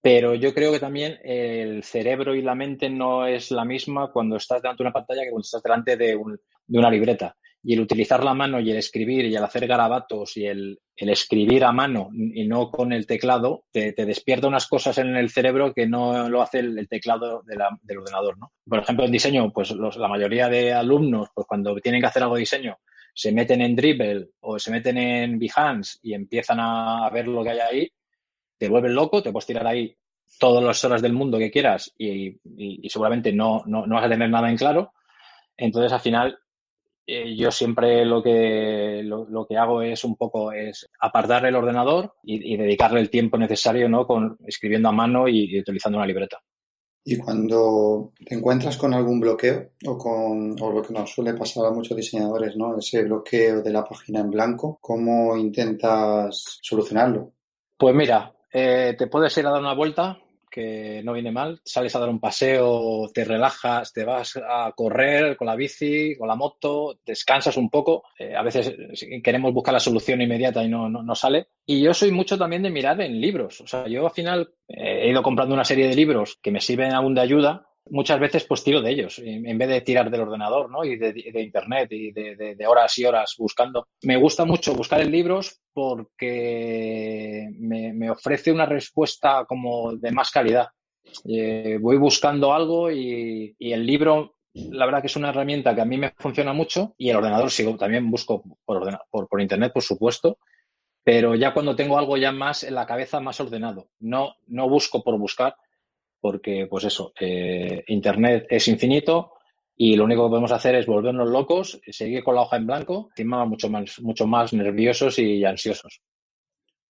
Pero yo creo que también el cerebro y la mente no es la misma cuando estás delante de una pantalla que cuando estás delante de, un, de una libreta y el utilizar la mano y el escribir y el hacer garabatos y el, escribir a mano y no con el teclado, te, despierta unas cosas en el cerebro que no lo hace el, teclado del ordenador, ¿no? Por ejemplo, en diseño, pues la mayoría de alumnos, pues cuando tienen que hacer algo de diseño, se meten en Dribble o se meten en Behance y empiezan a ver lo que hay ahí, te vuelven loco, te puedes tirar ahí todas las horas del mundo que quieras y, seguramente no, no, no vas a tener nada en claro. Entonces, al final, eh, yo siempre lo que, lo, que hago es un poco es apartar el ordenador y, dedicarle el tiempo necesario ¿no? con escribiendo a mano y, utilizando una libreta. Y cuando te encuentras con algún bloqueo o con o lo que nos suele pasar a muchos diseñadores, ¿no? Ese bloqueo de la página en blanco, ¿cómo intentas solucionarlo? Pues mira, eh, te puedes ir a dar una vuelta que no viene mal. Sales a dar un paseo, te relajas, te vas a correr con la bici, con la moto, descansas un poco. Eh, a veces queremos buscar la solución inmediata y no, no, sale. Y yo soy mucho también de mirar en libros. O sea, yo al final eh, he ido comprando una serie de libros que me sirven aún de ayuda muchas veces pues tiro de ellos en vez de tirar del ordenador ¿no? y de, internet y de, horas y horas buscando. Me gusta mucho buscar en libros porque me, ofrece una respuesta como de más calidad. Eh, voy buscando algo y, el libro la verdad que es una herramienta que a mí me funciona mucho y el ordenador sigo también busco por, por, por internet por supuesto pero ya cuando tengo algo ya más en la cabeza más ordenado no no busco por buscar porque, pues eso, eh, Internet es infinito y lo único que podemos hacer es volvernos locos, seguir con la hoja en blanco, encima mucho más, mucho más nerviosos y ansiosos.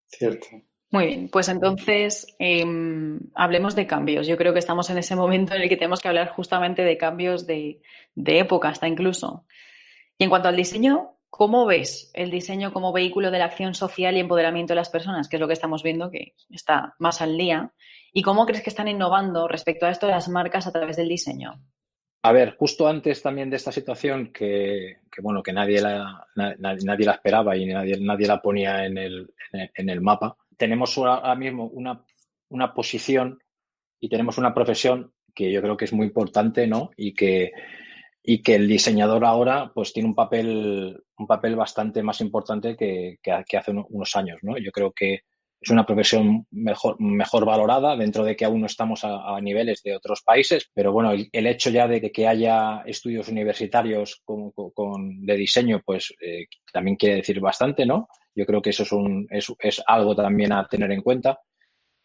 Cierto. Muy bien, pues entonces em, hablemos de cambios. Yo creo que estamos en ese momento en el que tenemos que hablar justamente de cambios de, de época, hasta incluso. Y en cuanto al diseño, ¿Cómo ves el diseño como vehículo de la acción social y empoderamiento de las personas, que es lo que estamos viendo que está más al día? ¿Y cómo crees que están innovando respecto a esto las marcas a través del diseño? A ver, justo antes también de esta situación que, bueno, que nadie la, nadie la esperaba y nadie, nadie la ponía en el, en el mapa, tenemos ahora mismo una, una posición y tenemos una profesión que yo creo que es muy importante, ¿no? Y que, y que el diseñador ahora pues tiene un papel, un papel bastante más importante que, que, hace unos años, ¿no? Yo creo que es una profesión mejor, mejor valorada dentro de que aún no estamos a, niveles de otros países, pero bueno, el, hecho ya de que, haya estudios universitarios con, con, de diseño, pues eh, también quiere decir bastante, ¿no? Yo creo que eso es, un, es, es algo también a tener en cuenta.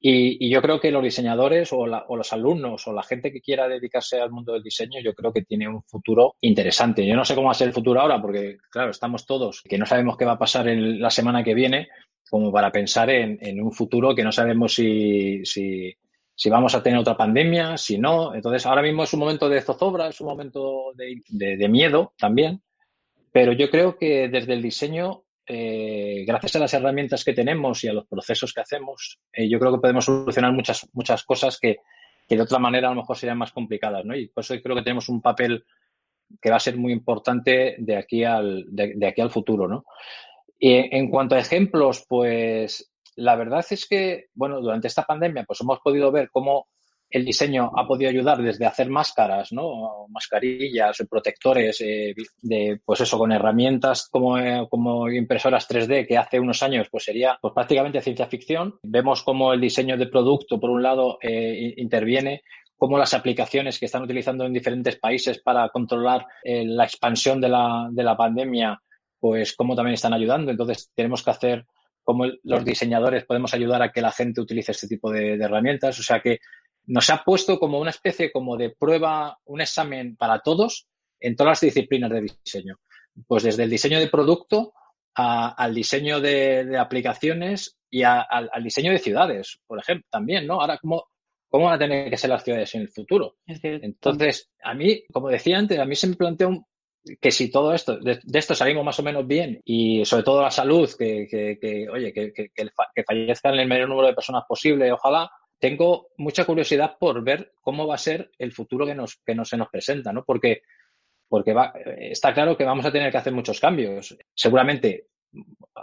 Y, yo creo que los diseñadores o, los alumnos o la gente que quiera dedicarse al mundo del diseño, yo creo que tiene un futuro interesante. Yo no sé cómo va a ser el futuro ahora, porque claro, estamos todos que no sabemos qué va a pasar en la semana que viene, como para pensar en, un futuro que no sabemos si, si, si, vamos a tener otra pandemia, si no. Entonces, ahora mismo es un momento de zozobra, es un momento de miedo también. Pero yo creo que desde el diseño eh, gracias a las herramientas que tenemos y a los procesos que hacemos, eh, yo creo que podemos solucionar muchas, muchas cosas que, de otra manera a lo mejor serían más complicadas, ¿no? Y por eso creo que tenemos un papel que va a ser muy importante de aquí al, de, aquí al futuro, ¿no? Y en cuanto a ejemplos, pues la verdad es que, bueno, durante esta pandemia, pues hemos podido ver cómo el diseño ha podido ayudar desde hacer máscaras, ¿no? Mascarillas, protectores, eh, de, pues eso, con herramientas como, eh, como impresoras 3D que hace unos años pues sería pues prácticamente ciencia ficción. Vemos cómo el diseño de producto, por un lado, eh, interviene cómo las aplicaciones que están utilizando en diferentes países para controlar eh, la expansión de la, de la pandemia, pues cómo también están ayudando. Entonces, tenemos que hacer cómo los diseñadores podemos ayudar a que la gente utilice este tipo de, herramientas. O sea que nos ha puesto como una especie como de prueba, un examen para todos en todas las disciplinas de diseño. Pues desde el diseño de producto al diseño de, aplicaciones y al, diseño de ciudades, por ejemplo, también, ¿no? Ahora, ¿cómo, ¿cómo van a tener que ser las ciudades en el futuro? Entonces, a mí, como decía antes, a mí se me plantea un, que si todo esto, de, esto salimos más o menos bien y sobre todo la salud, que, que, oye, que, que, fallezcan el menor número de personas posible, ojalá, tengo mucha curiosidad por ver cómo va a ser el futuro que nos, que no se nos presenta, ¿no? Porque, porque va, está claro que vamos a tener que hacer muchos cambios. Seguramente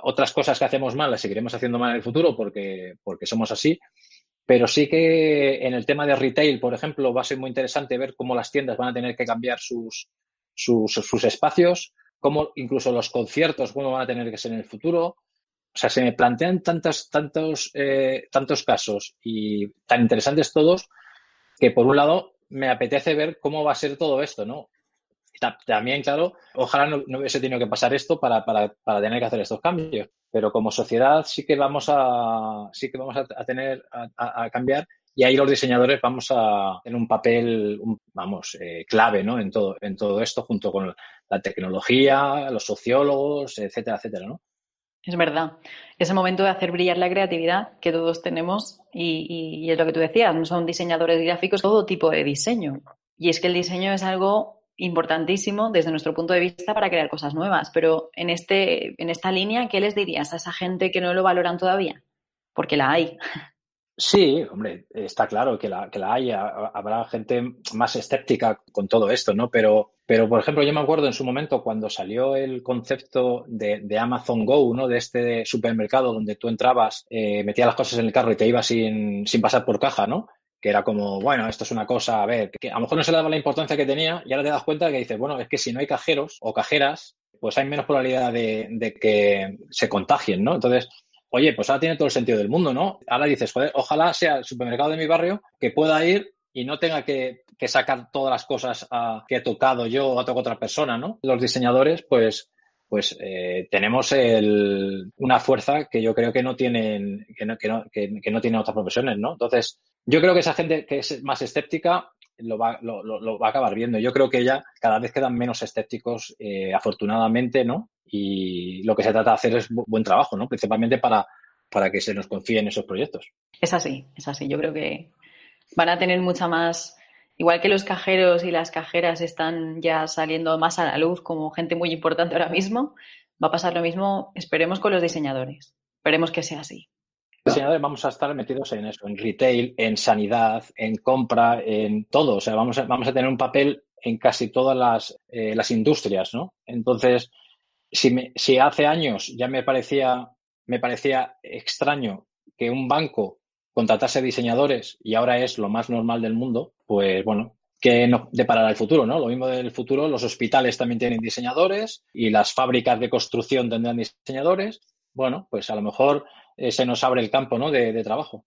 otras cosas que hacemos mal las seguiremos haciendo mal en el futuro porque, porque somos así, pero sí que en el tema de retail, por ejemplo, va a ser muy interesante ver cómo las tiendas van a tener que cambiar sus, sus, espacios, cómo incluso los conciertos, cómo van a tener que ser en el futuro. O sea, se me plantean tantos, tantos, eh, tantos casos y tan interesantes todos que, por un lado, me apetece ver cómo va a ser todo esto, ¿no? También, claro, ojalá no, hubiese tenido que pasar esto para, para, para, tener que hacer estos cambios, pero como sociedad sí que vamos a, sí que vamos a, tener a, cambiar y ahí los diseñadores vamos a tener un papel, vamos, eh, clave, ¿no? En todo, en todo esto, junto con la tecnología, los sociólogos, etcétera, etcétera, ¿no? Es verdad. Ese momento de hacer brillar la creatividad que todos tenemos y, y, es lo que tú decías, no son diseñadores gráficos, todo tipo de diseño. Y es que el diseño es algo importantísimo desde nuestro punto de vista para crear cosas nuevas. Pero en, este, en esta línea, ¿qué les dirías a esa gente que no lo valoran todavía? Porque la hay. Sí, hombre, está claro que la, que la hay. Habrá gente más escéptica con todo esto, ¿no? Pero, pero, por ejemplo, yo me acuerdo en su momento cuando salió el concepto de, Amazon Go, ¿no? De este supermercado donde tú entrabas, eh, metías las cosas en el carro y te ibas sin, sin pasar por caja, ¿no? que era como, bueno, esto es una cosa, a ver, que a lo mejor no se daba la importancia que tenía y ahora te das cuenta que dices, bueno, es que si no hay cajeros o cajeras, pues hay menos probabilidad de, de que se contagien, ¿no? Entonces, oye, pues ahora tiene todo el sentido del mundo, ¿no? Ahora dices, joder, ojalá sea el supermercado de mi barrio que pueda ir y no tenga que, sacar todas las cosas que he tocado yo o tocado otra persona, ¿no? Los diseñadores, pues, pues eh, tenemos una fuerza que yo creo que no tienen, que no, que no, que, no tienen otras profesiones, ¿no? Entonces, yo creo que esa gente que es más escéptica lo va, lo, va a acabar viendo. Yo creo que ya cada vez quedan menos escépticos, eh, afortunadamente, ¿no? Y lo que se trata de hacer es buen trabajo, ¿no? Principalmente para, para que se nos confíen esos proyectos. Es así, es así. Yo creo que van a tener mucha más, igual que los cajeros y las cajeras están ya saliendo más a la luz como gente muy importante ahora mismo, va a pasar lo mismo, esperemos con los diseñadores. Esperemos que sea así. Los diseñadores vamos a estar metidos en eso, en retail, en sanidad, en compra, en todo. O sea, vamos a, vamos a tener un papel en casi todas las, eh, las industrias, ¿no? Entonces, si, hace años ya me parecía, me parecía extraño que un banco contratase diseñadores y ahora es lo más normal del mundo, pues bueno, que no deparará el futuro, ¿no? Lo mismo del futuro, los hospitales también tienen diseñadores y las fábricas de construcción tendrán diseñadores. Bueno, pues a lo mejor eh, se nos abre el campo, ¿no? De, de, trabajo.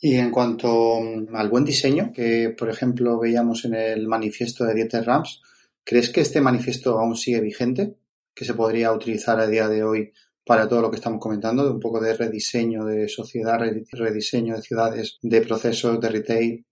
Y en cuanto al buen diseño, que por ejemplo veíamos en el manifiesto de Dieter Rams, ¿crees que este manifiesto aún sigue vigente? Que se podría utilizar a día de hoy para todo lo que estamos comentando, de un poco de rediseño de sociedad, rediseño de ciudades, de procesos de retail.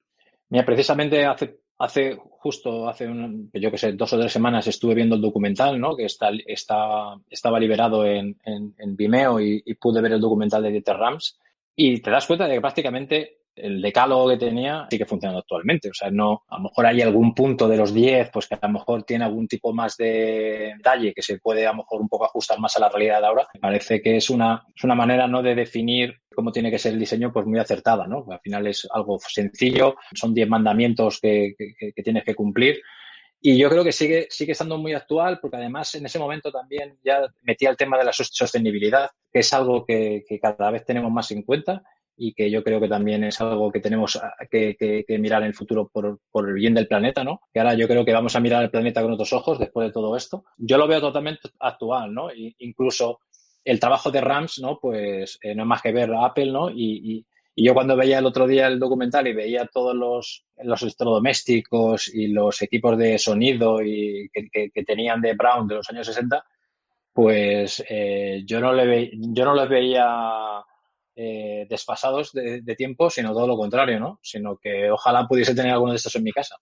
Mira, precisamente hace, hace justo hace un, yo que sé, dos o tres semanas estuve viendo el documental, ¿no? Que está, estaba liberado en, en, Vimeo y, y, pude ver el documental de Dieter Rams. Y te das cuenta de que prácticamente el decálogo que tenía sigue funcionando actualmente. O sea, no, a lo mejor hay algún punto de los 10, pues que a lo mejor tiene algún tipo más de detalle que se puede a lo mejor un poco ajustar más a la realidad de ahora. Me parece que es una, es una manera ¿no? de definir cómo tiene que ser el diseño, pues muy acertada, ¿no? Al final es algo sencillo, son 10 mandamientos que, que, tienes que cumplir. Y yo creo que sigue, sigue estando muy actual porque además en ese momento también ya metía el tema de la sostenibilidad, que es algo que, que cada vez tenemos más en cuenta y que yo creo que también es algo que tenemos ah, que, mirar en el futuro por, por, el bien del planeta, ¿no? Que ahora yo creo que vamos a mirar el planeta con otros ojos después de todo esto. Yo lo veo totalmente actual, ¿no? incluso el trabajo de Rams, ¿no? Pues eh, no es más que ver a Apple, ¿no? Y, Y yo cuando veía el otro día el documental y veía todos los, los electrodomésticos y los equipos de sonido y que, que, tenían de Brown de los años 60, pues eh, yo, no le yo no los veía eh, desfasados de, tiempo, sino todo lo contrario, ¿no? Sino que ojalá pudiese tener alguno de estos en mi casa.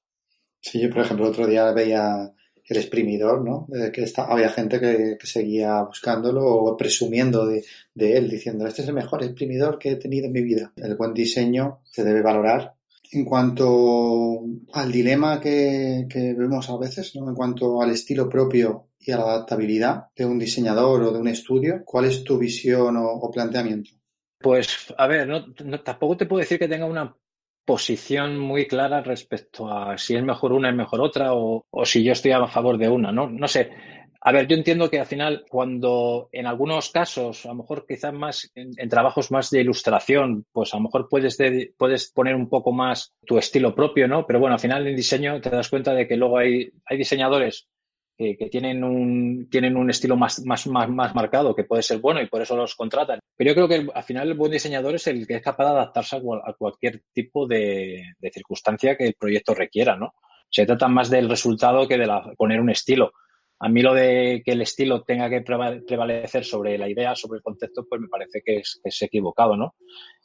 Sí, yo por ejemplo otro día veía el exprimidor, ¿no? que había gente que, seguía buscándolo o presumiendo de, él, diciendo, este es el mejor exprimidor que he tenido en mi vida. El buen diseño se debe valorar. En cuanto al dilema que, vemos a veces, ¿no? En cuanto al estilo propio y a la adaptabilidad de un diseñador o de un estudio, ¿cuál es tu visión o, planteamiento? Pues, a ver, tampoco te puedo decir que tenga una posición muy clara respecto a si es mejor una, es mejor otra, o, si yo estoy a favor de una, ¿no? No sé. A ver, yo entiendo que al final, cuando en algunos casos, a lo mejor quizás más en, trabajos más de ilustración, pues a lo mejor puedes, puedes poner un poco más tu estilo propio, ¿no? Pero bueno, al final en diseño te das cuenta de que luego hay, hay diseñadores que, tienen, un, tienen un estilo más, más, más, más marcado, que puede ser bueno y por eso los contratan. Pero yo creo que al final el buen diseñador es el que es capaz de adaptarse a, cualquier tipo de, circunstancia que el proyecto requiera, ¿no? Se trata más del resultado que de poner un estilo. A mí lo de que el estilo tenga que prevalecer sobre la idea, sobre el concepto, pues me parece que es, es equivocado, ¿no?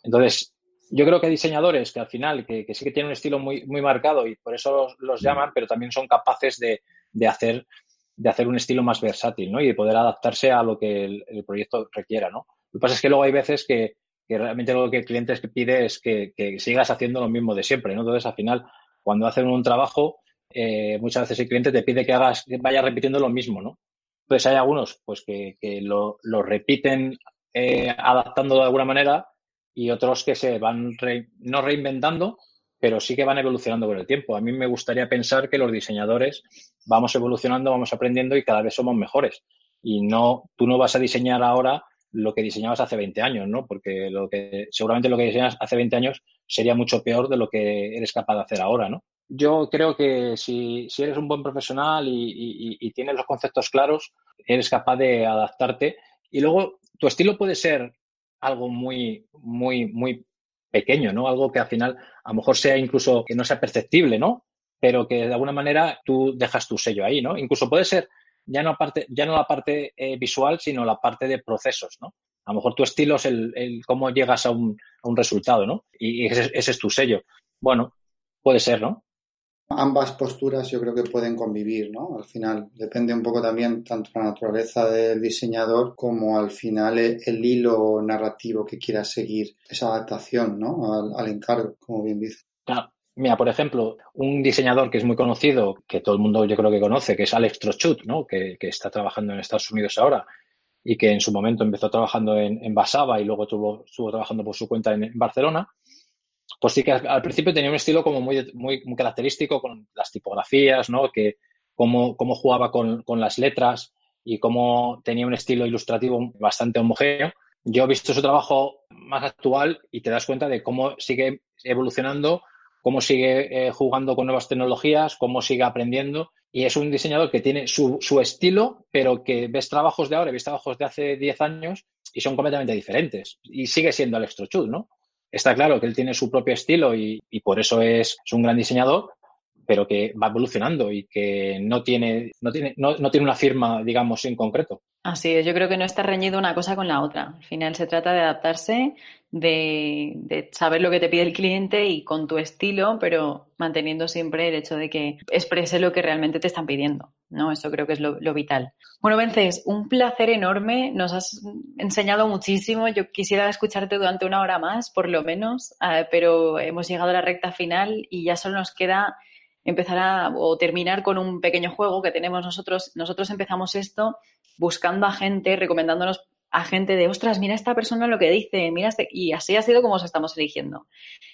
Entonces, yo creo que hay diseñadores que al final, que, sí que tienen un estilo muy, muy marcado y por eso los, llaman, pero también son capaces de, de, hacer, de hacer un estilo más versátil, ¿no? Y de poder adaptarse a lo que el, proyecto requiera, ¿no? Lo que pasa es que luego hay veces que, que realmente lo que el cliente pide es que, que, sigas haciendo lo mismo de siempre, ¿no? Entonces, al final, cuando hacen un trabajo, eh, muchas veces el cliente te pide que hagas, que vayas repitiendo lo mismo, ¿no? Entonces hay algunos, pues, que, que lo, lo repiten eh, adaptando de alguna manera y otros que se van no reinventando, pero sí que van evolucionando con el tiempo. A mí me gustaría pensar que los diseñadores vamos evolucionando, vamos aprendiendo y cada vez somos mejores. Y no, tú no vas a diseñar ahora lo que diseñabas hace 20 años, ¿no? Porque lo que, seguramente lo que diseñas hace 20 años sería mucho peor de lo que eres capaz de hacer ahora, ¿no? Yo creo que si, si eres un buen profesional y, y tienes los conceptos claros, eres capaz de adaptarte. Y luego, tu estilo puede ser algo muy, muy, muy pequeño, ¿no? Algo que al final a lo mejor sea incluso que no sea perceptible, ¿no? Pero que de alguna manera tú dejas tu sello ahí, ¿no? Incluso puede ser ya no, parte, ya no la parte eh, visual, sino la parte de procesos, ¿no? A lo mejor tu estilo es el, el cómo llegas a un, a un, resultado, ¿no? Y, ese, ese, es tu sello. Bueno, puede ser, ¿no? Ambas posturas yo creo que pueden convivir, ¿no? Al final depende un poco también tanto la naturaleza del diseñador como al final el, hilo narrativo que quiera seguir esa adaptación, ¿no? Al, encargo, como bien dice. Mira, por ejemplo, un diseñador que es muy conocido, que todo el mundo yo creo que conoce, que es Alex Trochut, ¿no? Que, que está trabajando en Estados Unidos ahora y que en su momento empezó trabajando en, en Basaba y luego tuvo, estuvo trabajando por su cuenta en Barcelona pues sí que al, principio tenía un estilo como muy, muy, característico con las tipografías, ¿no? Que cómo, cómo jugaba con, con, las letras y cómo tenía un estilo ilustrativo bastante homogéneo. Yo he visto su trabajo más actual y te das cuenta de cómo sigue evolucionando, cómo sigue eh, jugando con nuevas tecnologías, cómo sigue aprendiendo. Y es un diseñador que tiene su, su estilo, pero que ves trabajos de ahora, ves trabajos de hace 10 años y son completamente diferentes. Y sigue siendo Alex Trochut, ¿no? Está claro que él tiene su propio estilo y, por eso es, un gran diseñador, pero que va evolucionando y que no tiene, no tiene, no, tiene una firma, digamos, en concreto. Así es, yo creo que no está reñido una cosa con la otra. Al final se trata de adaptarse, de, saber lo que te pide el cliente y con tu estilo, pero manteniendo siempre el hecho de que exprese lo que realmente te están pidiendo. ¿no? Eso creo que es lo, vital. Bueno, Vences, un placer enorme. Nos has enseñado muchísimo. Yo quisiera escucharte durante una hora más, por lo menos, eh, pero hemos llegado a la recta final y ya solo nos queda empezar a, o terminar con un pequeño juego que tenemos nosotros. Nosotros empezamos esto buscando a gente, recomendándonos a gente de, ostras, mira esta persona lo que dice, mira este... Y así ha sido como os estamos eligiendo.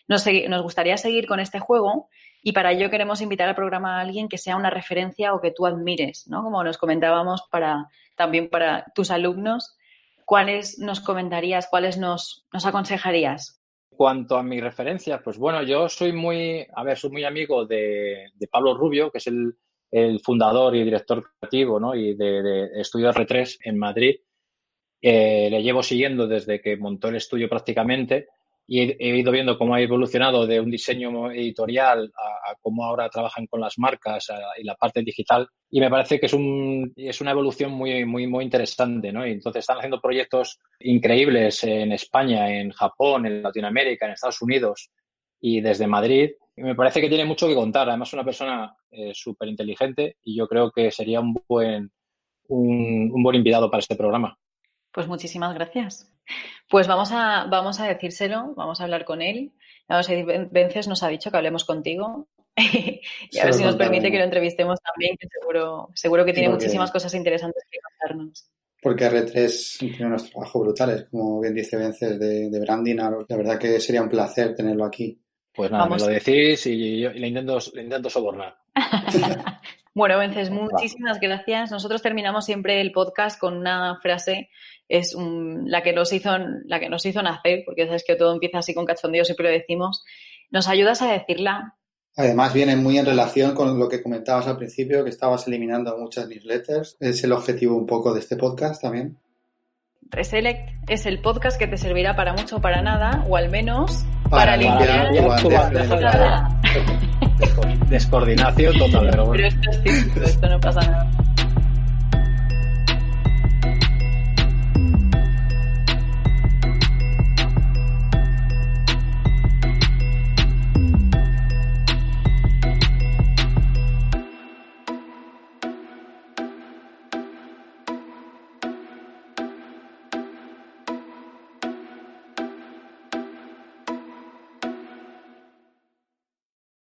Nos, nos gustaría seguir con este juego y para ello queremos invitar al programa a alguien que sea una referencia o que tú admires, ¿no? Como nos comentábamos para, también para tus alumnos. ¿Cuáles nos comentarías, cuáles nos, nos aconsejarías? Cuanto a mi referencia, pues bueno, yo soy muy, a ver, soy muy amigo de, Pablo Rubio, que es el, el, fundador y director creativo, ¿no? Y de, de Estudio R3 en Madrid. Eh, le llevo siguiendo desde que montó el estudio prácticamente y he, ido viendo cómo ha evolucionado de un diseño editorial a, cómo ahora trabajan con las marcas y la parte digital. Y me parece que es, un, es una evolución muy, muy, muy interesante, ¿no? Y entonces están haciendo proyectos increíbles en España, en Japón, en Latinoamérica, en Estados Unidos y desde Madrid. Y me parece que tiene mucho que contar. Además, es una persona eh, súper inteligente y yo creo que sería un buen, un, un buen invitado para este programa. Pues muchísimas gracias. Pues vamos a, vamos a decírselo, vamos a hablar con él. A ver Vences nos ha dicho que hablemos contigo y a ver si nos permite que lo entrevistemos también, que seguro, seguro que tiene muchísimas cosas interesantes que contarnos. Porque R3 tiene unos trabajos brutales, como bien dice Vences, de, de branding. La verdad que sería un placer tenerlo aquí. Pues nada, me lo decís y yo le intento, le intento sobornar. bueno, Vences, muchísimas gracias. Nosotros terminamos siempre el podcast con una frase, es la, que nos hizo, la que nos hizo nacer, porque sabes que todo empieza así con cachondeo, siempre lo decimos. ¿Nos ayudas a decirla? Además, viene muy en relación con lo que comentabas al principio, que estabas eliminando muchas newsletters. Es el objetivo un poco de este podcast también. Reselect es el podcast que te servirá para mucho o para nada, o al menos para, limpiar, tu Descoordinación total, pero bueno. Pero esto es esto no pasa nada.